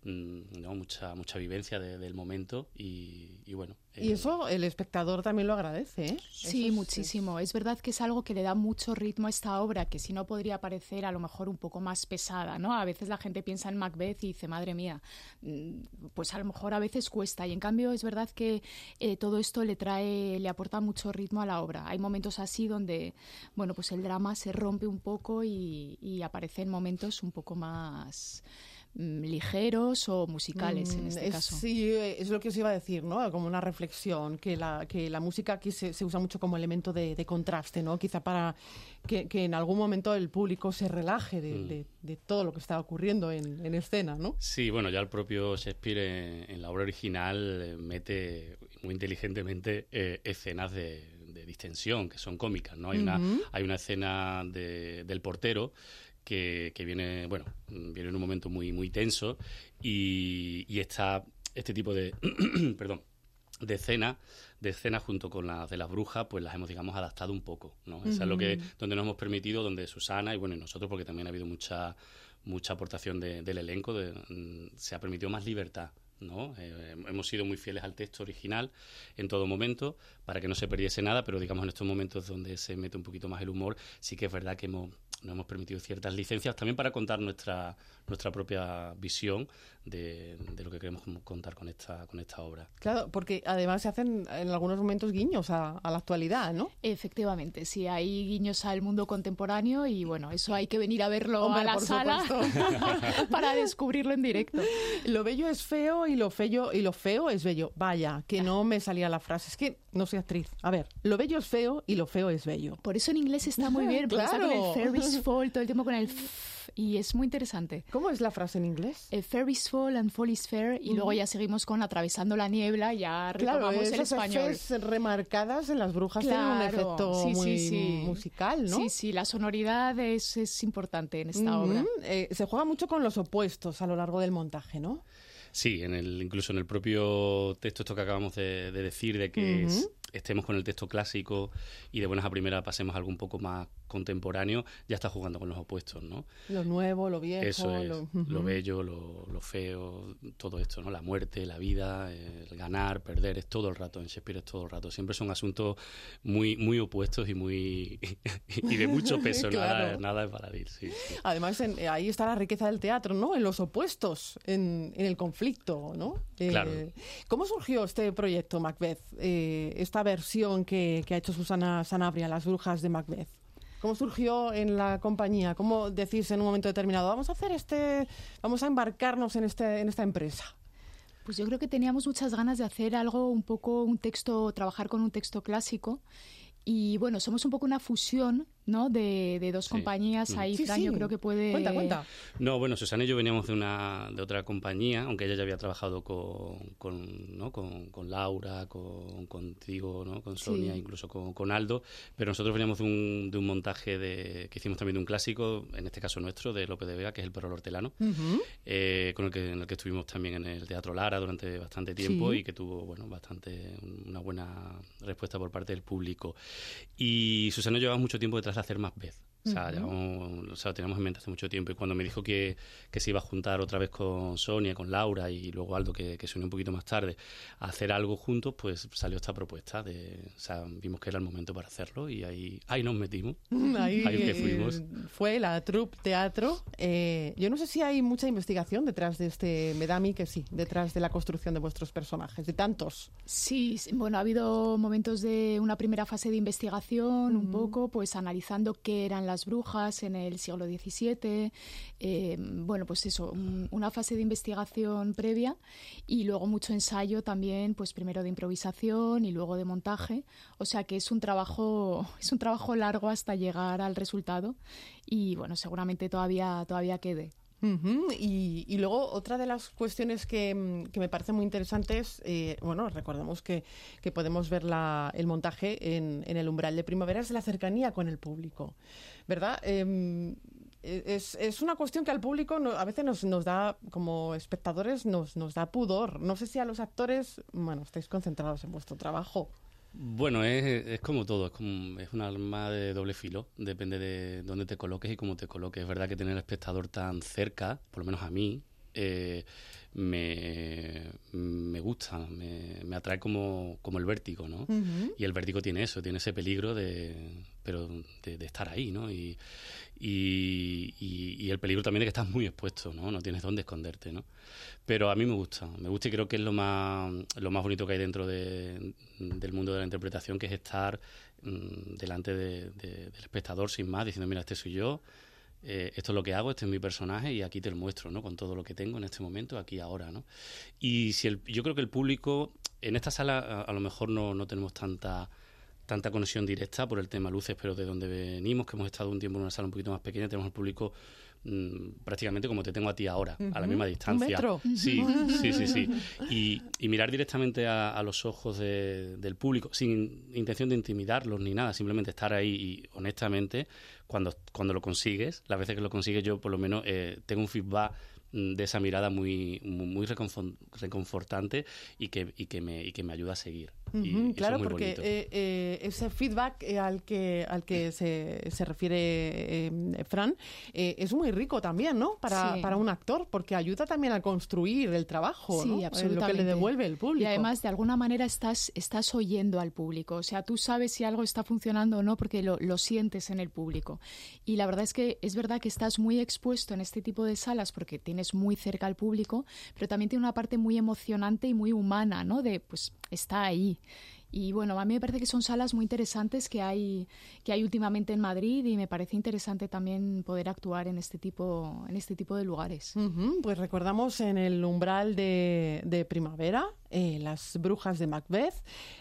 ¿no? mucha mucha vivencia del momento y, bueno. Y eh, eso el espectador también lo agradece, ¿eh? Sí, muchísimo. Es... verdad que es algo que le da mucho ritmo a esta obra, que si no podría parecer a lo mejor un poco más pesada, ¿no? A veces la gente piensa en Macbeth y dice, madre mía, mm, pues a lo mejor a veces cuesta. Y en cambio es verdad que eh, todo esto le trae, le aporta mucho ritmo a la obra. Hay momentos así donde, bueno, pues el drama se rompe un poco y, y aparecen momentos un poco más Mm, ligeros o musicales en este mm, caso. Sí, es lo que os iba a decir, ¿no? Como una reflexión, que la, que la música aquí se, usa mucho como elemento de, contraste, ¿no? Quizá para que, en algún momento el público se relaje de, mm. todo lo que está ocurriendo en, escena, ¿no? Sí, bueno, ya el propio Shakespeare en, la obra original eh, mete muy inteligentemente eh, escenas de, distensión, que son cómicas, ¿no? Hay, una, hay una escena del portero que, viene, bueno, viene en un momento muy, muy tenso y, y está este tipo de, perdón, de escena, de escena junto con las de las brujas, pues las hemos, digamos, adaptado un poco, ¿no? Eso es lo que, donde nos hemos permitido, donde Susana y, bueno, y nosotros, porque también ha habido mucha, mucha aportación del elenco, de, mm, se ha permitido más libertad ¿no? Eh, hemos sido muy fieles al texto original en todo momento para que no se perdiese nada, pero digamos en estos momentos donde se mete un poquito más el humor, sí que es verdad que hemos nos hemos permitido ciertas licencias también para contar nuestra, nuestra propia visión de, lo que queremos contar con esta, con esta obra. Claro, porque además se hacen en algunos momentos guiños a, la actualidad, ¿no? Efectivamente, sí, hay guiños al mundo contemporáneo y bueno, eso hay que venir a verlo a la sala para descubrirlo en directo. Lo bello es feo y lo feo, y lo feo es bello. Vaya, que no me salía la frase. Es que no soy actriz. A ver, lo bello es feo y lo feo es bello. Por eso en inglés está muy bien, porque claro. está con el Ferris fall todo el tiempo con el y es muy interesante. ¿Cómo es la frase en inglés? El Ferris fall and fall is fair y luego ya seguimos con atravesando la niebla ya retomamos claro, el español. remarcadas en las brujas tienen un efecto muy musical, ¿no? Sí, sí, la sonoridad es, es importante en esta obra. Eh, se juega mucho con los opuestos a lo largo del montaje, ¿no? Sí, en el, incluso en el propio texto esto que acabamos de, decir, de que estemos con el texto clásico y de buenas a primeras pasemos algo un poco más contemporáneo, ya está jugando con los opuestos, ¿no? Lo nuevo, lo viejo, Eso es, lo, lo bello, lo, lo feo, todo esto, ¿no? La muerte, la vida, el ganar, perder, es todo el rato, en Shakespeare es todo el rato. Siempre son asuntos muy, muy opuestos y muy y de mucho peso, Claro. nada, nada es baladí, sí, sí. Además, en- eh, ahí está la riqueza del teatro, ¿no? En los opuestos, en, en el conflicto, ¿no? Eh, Claro. ¿Cómo surgió este proyecto, Macbeth? Eh, esta versión que, que ha hecho Susana Sanabria, Las Brujas de Macbeth. ¿Cómo surgió en la compañía? ¿Cómo decís en un momento determinado, vamos a hacer este, vamos a embarcarnos en, este, en esta empresa? Pues yo creo que teníamos muchas ganas de hacer algo un poco, un texto, trabajar con un texto clásico. Y bueno, somos un poco una fusión, ¿no? De, de dos Sí. compañías. Mm. Ahí, Sí, Fran, sí. yo creo que puede... Cuenta, cuenta. No, bueno, Susana y yo veníamos de una de otra compañía, aunque ella ya había trabajado con, con, ¿no? con, con Laura, con, contigo, ¿no? con Sonia, Sí. incluso con, con Aldo, pero nosotros veníamos de un, de un montaje de, que hicimos también de un clásico, en este caso nuestro, de López de Vega, que es El perro hortelano, eh, con el que, en el que estuvimos también en el Teatro Lara durante bastante tiempo Sí. y que tuvo bueno bastante una buena respuesta por parte del público. Y Susana llevaba mucho tiempo detrás hacer más vez. O sea, llevamos- o sea, lo teníamos en mente hace mucho tiempo y cuando me dijo que, que se iba a juntar otra vez con Sonia, con Laura y luego Aldo, que, que se unió un poquito más tarde, a hacer algo juntos, pues salió esta propuesta. De, o sea, vimos que era el momento para hacerlo y ahí, ahí nos metimos. Ahí, Ahí que fuimos. fue la troupe teatro. Eh, yo no sé si hay mucha investigación detrás de este, me da a mí que sí, detrás de la construcción de vuestros personajes, de tantos. Sí, sí, bueno, ha habido momentos de una primera fase de investigación, un poco, pues analizando qué eran las brujas en el siglo XVII. eh, bueno, pues eso, un- una fase de investigación previa y luego mucho ensayo también, pues primero de improvisación y luego de montaje. O sea que es un trabajo, es un trabajo largo hasta llegar al resultado y bueno, seguramente todavía, todavía quede. Y, y luego otra de las cuestiones que, mm, que me parece muy interesante es, eh, bueno, recordemos que, que podemos ver la- el montaje en, el umbral de primavera, es la cercanía con el público, ¿verdad? Em, es, es una cuestión que al público no- a veces nos, nos da, como espectadores, nos, nos da pudor. No sé si a los actores, bueno, estáis concentrados en vuestro trabajo. Bueno, es, es como todo, es, como, es un arma de doble filo, depende de dónde te coloques y cómo te coloques. Es verdad que tener al espectador tan cerca, por lo menos a mí, eh, me, me gusta, me, me atrae como, como el vértigo, ¿no? Y el vértigo tiene eso, tiene ese peligro de, pero de, de estar ahí, ¿no? Y, y, y- y el peligro también de que estás muy expuesto, ¿no? No tienes dónde esconderte, ¿no? Pero a mí me gusta, me gusta y creo que es lo más, lo más bonito que hay dentro de- del mundo de la interpretación, que es estar mm, delante de- de- del espectador sin más, diciendo, mira, este soy yo, eh, esto es lo que hago, este es mi personaje y aquí te lo muestro, ¿no? Con todo lo que tengo en este momento, aquí ahora, ¿no? Y si el, yo creo que el público, en esta sala a, lo mejor no, no tenemos tanta tanta conexión directa por el tema luces, pero de donde venimos, que hemos estado un tiempo en una sala un poquito más pequeña, tenemos el público mm, prácticamente como te tengo a ti ahora, a la misma distancia. metro. Sí, sí, sí, sí. Y, y mirar directamente a, a los ojos de- del público, sin intención de intimidarlos ni nada, simplemente estar ahí y honestamente, cuando, cuando lo consigues, las veces que lo consigues yo por lo menos eh, tengo un feedback de esa mirada muy muy, reconfortante y que, y, que me, y que me ayuda a seguir. Claro, muy porque eh, eh, ese feedback eh, al que al que se, se refiere eh, Fran eh, es muy rico también, ¿no? Para, Sí. para un actor, porque ayuda también a construir el trabajo, Sí, ¿no? Eh, Lo que absolutamente. le devuelve el público. Y además, de alguna manera, estás, estás oyendo al público. O sea, tú sabes si algo está funcionando o no porque lo, lo sientes en el público. Y la verdad es que es verdad que estás muy expuesto en este tipo de salas porque tienes muy cerca al público, pero también tiene una parte muy emocionante y muy humana, ¿no? De, pues, está ahí. Y bueno, a mí me parece que son salas muy interesantes que hay, que hay últimamente en Madrid y me parece interesante también poder actuar en este tipo, en este tipo de lugares. Ujú, pues recordamos en el umbral de, de primavera, eh, las brujas de Macbeth,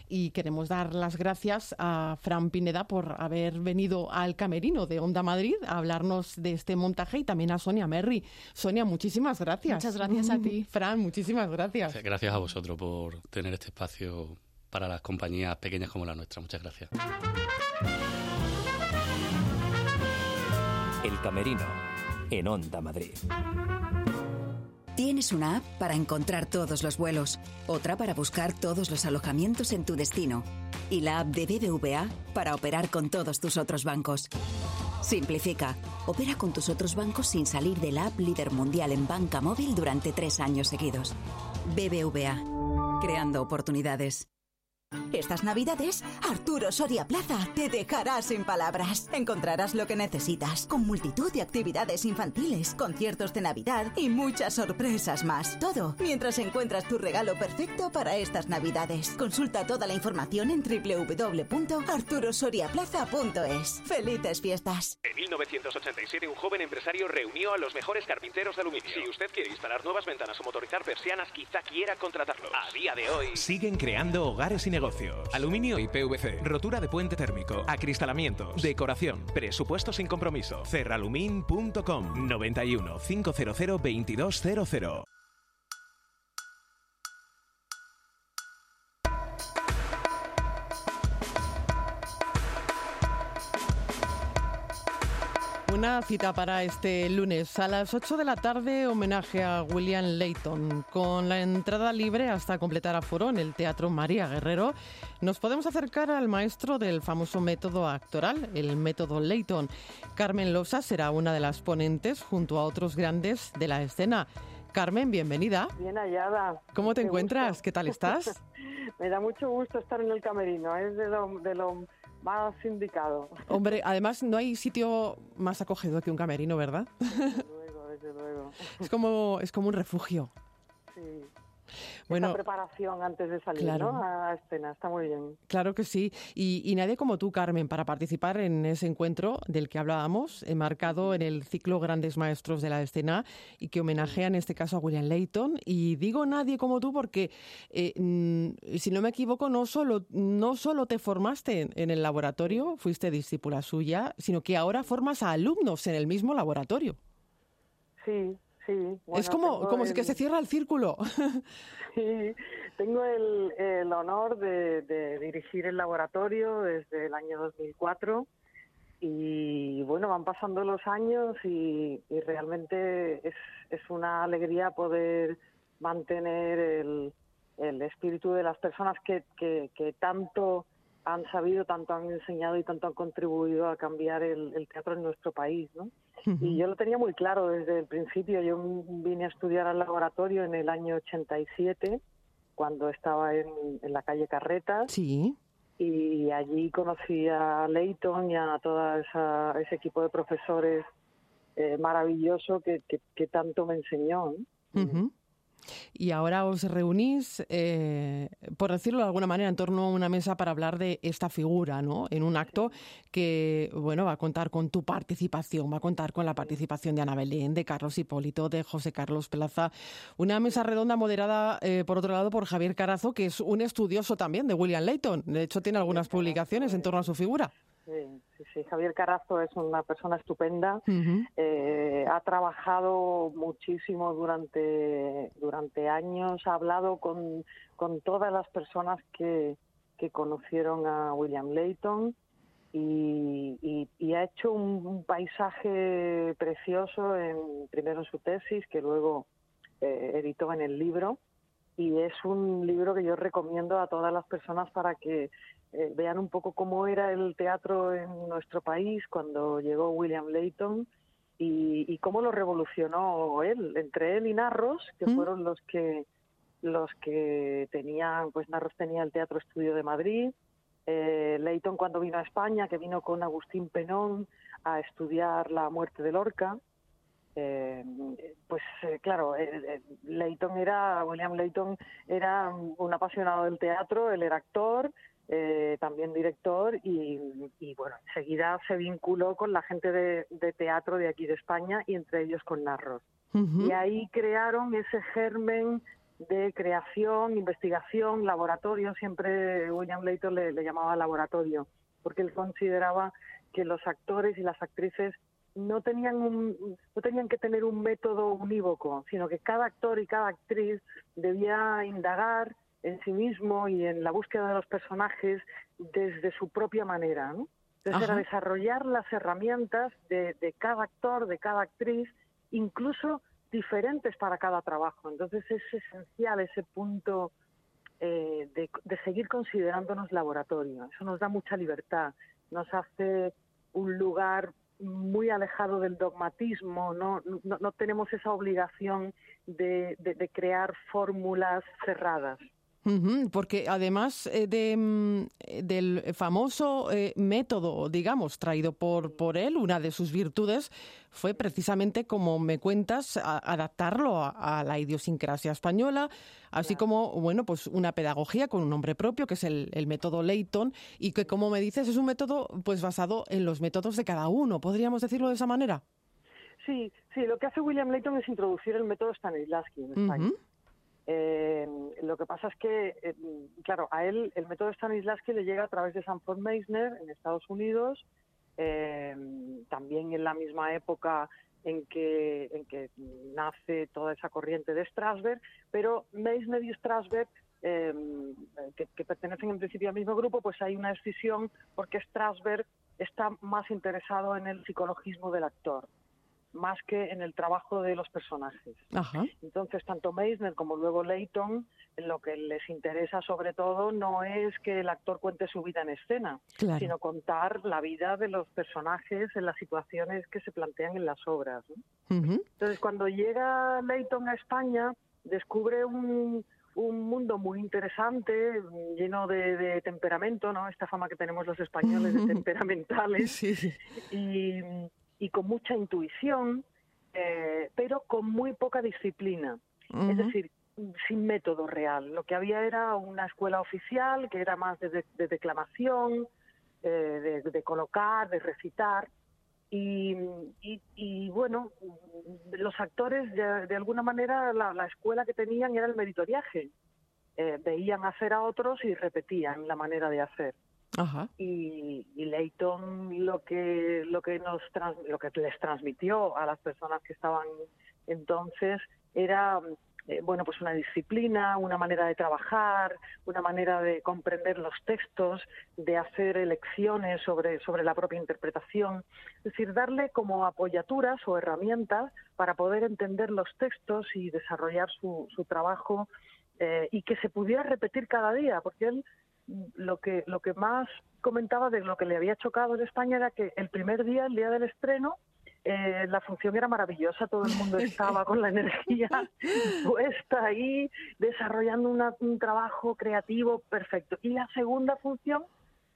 y queremos dar las gracias a Fran Pineda por haber venido al camerino de Onda Madrid a hablarnos de este montaje y también a Sonia Merry. Sonia, muchísimas gracias. Muchas gracias a ti. Fran, muchísimas gracias. Gracias a vosotros por tener este espacio para las compañías pequeñas como la nuestra. Muchas gracias. El Camerino, en Onda Madrid. Tienes una app para encontrar todos los vuelos, otra para buscar todos los alojamientos en tu destino, y la app de BBVA para operar con todos tus otros bancos. Simplifica. Opera con tus otros bancos sin salir de la app líder mundial en banca móvil durante tres años seguidos. BBVA. Creando oportunidades. Estas navidades, Arturo Soria Plaza te dejará sin palabras. Encontrarás lo que necesitas, con multitud de actividades infantiles, conciertos de Navidad y muchas sorpresas más. Todo mientras encuentras tu regalo perfecto para estas navidades. Consulta toda la información en www.arturosoriaplaza.es. ¡Felices fiestas! En 1987 un joven empresario reunió a los mejores carpinteros de aluminio. Si usted quiere instalar nuevas ventanas o motorizar persianas, quizá quiera contratarlo. A día de hoy... Siguen creando hogares y negocios Aluminio y PVC. Rotura de puente térmico. Acristalamientos. Decoración. Presupuesto sin compromiso. Cerralumin.com 91 500 2200. Una cita para este lunes a las 8 de la tarde, homenaje a William Layton. Con la entrada libre hasta completar aforo en el Teatro María Guerrero, nos podemos acercar al maestro del famoso método actoral, el método Layton. Carmen Losa será una de las ponentes junto a otros grandes de la escena. Carmen, bienvenida. Bien hallada. ¿Cómo te encuentras? ¿Qué tal estás? Me da mucho gusto estar en el camerino, es de lo, de lo más indicado. Hombre, además no hay sitio más acogedor que un camerino, ¿verdad? Desde luego, desde luego. Es como, es como un refugio. Sí. Bueno, preparación antes de salir ¿no? a escena, está muy bien. Claro que sí. Y, nadie como tú, Carmen, para participar en ese encuentro del que hablábamos, marcado en el ciclo Grandes Maestros de la Escena y que homenajea en este caso a William Layton. Y digo nadie como tú porque, eh, mm, si no me equivoco, no solo, no solo te formaste en el laboratorio, fuiste discípula suya, sino que ahora formas a alumnos en el mismo laboratorio. Sí, Sí, es como, como si que se cierra el círculo. Sí, tengo el, el honor de, dirigir el laboratorio desde el año 2004 y bueno, van pasando los años y, realmente es, es una alegría poder mantener el, el espíritu de las personas que, que, que tanto han sabido, tanto han enseñado y tanto han contribuido a cambiar el, teatro en nuestro país, ¿no? Y yo lo tenía muy claro desde el principio. Yo vine a estudiar al laboratorio en el año 87, cuando estaba en, la calle Carretas. Sí. Y allí conocí a Leighton y a todo ese equipo de profesores eh, maravilloso que, que, tanto me enseñó. ¿no? Y ahora os reunís, eh, por decirlo de alguna manera, en torno a una mesa para hablar de esta figura, ¿no? En un acto que, bueno, va a contar con tu participación, va a contar con la participación de Ana Belén, de Carlos Hipólito, de José Carlos Plaza. Una mesa redonda moderada, eh, por otro lado, por Javier Carazo, que es un estudioso también de William Layton. De hecho, tiene algunas publicaciones en torno a su figura. Sí, sí, Javier Carazo es una persona estupenda. Eh, ha trabajado muchísimo durante, durante años, ha hablado con, con todas las personas que, que conocieron a William Layton y, y, ha hecho un, paisaje precioso en primero en su tesis, que luego eh, editó en el libro. Y es un libro que yo recomiendo a todas las personas para que eh, vean un poco cómo era el teatro en nuestro país cuando llegó William Layton y, cómo lo revolucionó él, entre él y Narros, que mm. fueron los que los que tenían, pues Narros tenía el Teatro Estudio de Madrid, eh, Layton cuando vino a España, que vino con Agustín Penón a estudiar la muerte de Lorca, eh, pues eh, claro, Layton era, William Layton era un apasionado del teatro, él era actor, eh, también director y, bueno, enseguida se vinculó con la gente de, teatro de aquí de España y entre ellos con Narros. Y ahí crearon ese germen de creación, investigación, laboratorio, siempre William Layton le, le llamaba laboratorio, porque él consideraba que los actores y las actrices no tenían un, no tenían que tener un método unívoco, sino que cada actor y cada actriz debía indagar en sí mismo y en la búsqueda de los personajes desde su propia manera, ¿no? Entonces desarrollar las herramientas de, cada actor, de cada actriz, incluso diferentes para cada trabajo. Entonces es esencial ese punto eh, de, de seguir considerándonos laboratorio. Eso nos da mucha libertad, nos hace un lugar muy alejado del dogmatismo, no, no, no tenemos esa obligación de, de, de crear fórmulas cerradas. Porque además eh, de, mm, eh, del famoso eh, método, digamos, traído por, por él, una de sus virtudes fue precisamente, como me cuentas, a- adaptarlo a, a la idiosincrasia española, así como, bueno, pues una pedagogía con un nombre propio, que es el, el método Leighton, y que, como me dices, es un método pues basado en los métodos de cada uno, ¿podríamos decirlo de esa manera? Sí, sí, lo que hace William Layton es introducir el método Stanislavski en España. Eh, lo que pasa es que, eh, claro, a él el método Stanislavski le llega a través de Sanford Meisner en Estados Unidos, eh, también en la misma época en que, en que nace toda esa corriente de Strasberg, pero Meisner y Strasberg, eh, que, que pertenecen en principio al mismo grupo, pues hay una escisión porque Strasberg está más interesado en el psicologismo del actor más que en el trabajo de los personajes. Ajá. Entonces, tanto Meisner como luego Leighton, lo que les interesa sobre todo no es que el actor cuente su vida en escena, Claro. sino contar la vida de los personajes en las situaciones que se plantean en las obras. ¿no? Ujú. Entonces, cuando llega Leighton a España, descubre un, un mundo muy interesante, lleno de, de temperamento, ¿no? Esta fama que tenemos los españoles de temperamentales. Sí. Y, y con mucha intuición, eh, pero con muy poca disciplina. Es decir, sin método real. Lo que había era una escuela oficial que era más de, de- de declamación, eh, de, de colocar, de recitar. Y, y- y, bueno, los actores de, de alguna manera la, la escuela que tenían era el meritoriaje. Eh, veían hacer a otros y repetían la manera de hacer Y, y Leighton lo que lo que nos trans- lo que les transmitió a las personas que estaban entonces era eh, bueno pues una disciplina una manera de trabajar una manera de comprender los textos de hacer elecciones sobre sobre la propia interpretación. Es decir darle como apoyaturas o herramientas para poder entender los textos y desarrollar su, su trabajo eh, y que se pudiera repetir cada día porque él lo que lo que más comentaba de lo que le había chocado en España era que el primer día, el día del estreno, eh, la función era maravillosa, todo el mundo estaba con la energía puesta ahí, desarrollando una- un trabajo creativo perfecto. Y la segunda función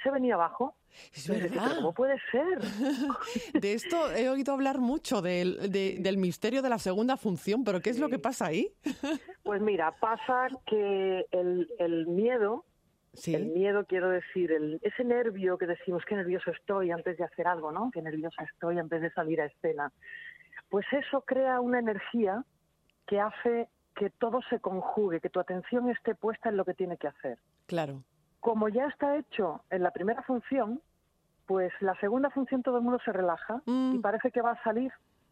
se venía abajo. Es verdad. "¿Pero ¿Cómo puede ser? De esto he oído hablar mucho, del, de- del misterio de la segunda función, pero ¿qué es lo que pasa ahí? Pues mira, pasa que el, el miedo, el miedo quiero decir, el, ese nervio que decimos que nervioso estoy antes de hacer algo, ¿no? Que nerviosa estoy antes de salir a escena. Pues eso crea una energía que hace que todo se conjugue, que tu atención esté puesta en lo que tiene que hacer. Claro. Como ya está hecho en la primera función, pues la segunda función todo el mundo se relaja y parece que va a salir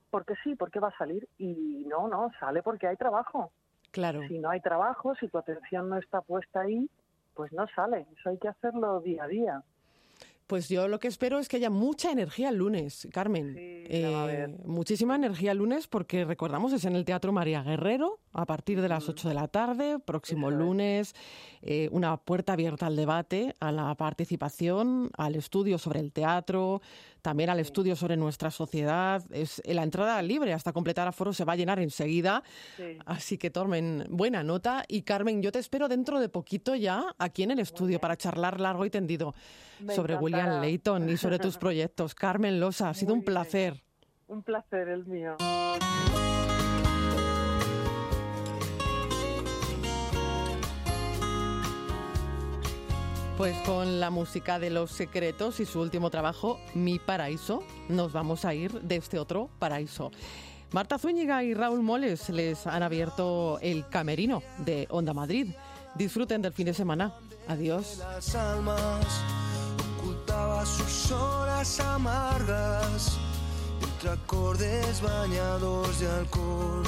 porque sí, porque va a salir y no, no, sale porque hay trabajo. Claro. Si no hay trabajo, si tu atención no está puesta ahí, pues no sale. Eso hay que hacerlo día a día. Pues yo lo que espero es que haya mucha energía el lunes, Carmen. Eh, muchísima energía el lunes porque recordamos es en el Teatro María Guerrero a partir de las 8 de la tarde, próximo lunes, eh, una puerta abierta al debate, a la participación, al estudio sobre el teatro, también al estudio sobre nuestra sociedad. Es la entrada libre hasta completar aforo se va a llenar enseguida. Sí. Así que tomen buena nota. Y Carmen, yo te espero dentro de poquito ya aquí en el estudio para charlar largo y tendido Me sobre William. Layton y sobre tus proyectos. Carmen Losa, ha sido un placer. Un placer el mío. Pues con la música de Los Secretos y su último trabajo, Mi Paraíso, nos vamos a ir de este otro paraíso. Marta Zúñiga y Raúl Moles les han abierto el camerino de Onda Madrid. Disfruten del fin de semana. Adiós. las almas sus horas amargas bañados de alcohol.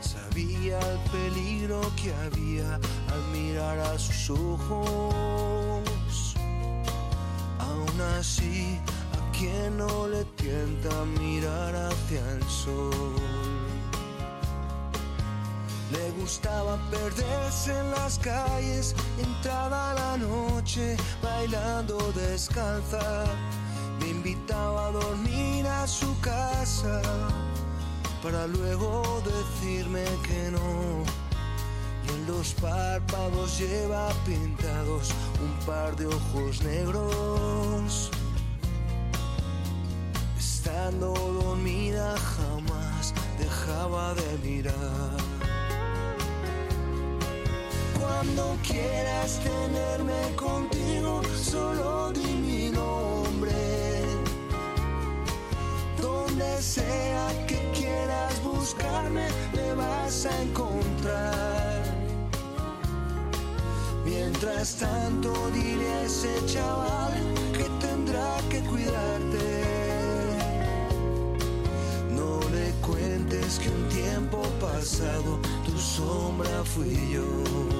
Sabía el peligro que había al mirar a sus ojos. Así, a quien no le tienta mirar hacia el sol. Le gustaba perderse en las calles, entrada la noche, bailando descalza. Me invitaba a dormir a su casa para luego decirme que no. Los párpados lleva pintados un par de ojos negros. Estando dormida jamás dejaba de mirar. Cuando quieras tenerme contigo, solo di mi nombre. Donde sea que quieras buscarme, me vas a encontrar. Mientras tanto, dile a ese chaval que tendrá que cuidarte. No le cuentes que un tiempo pasado tu sombra fui yo.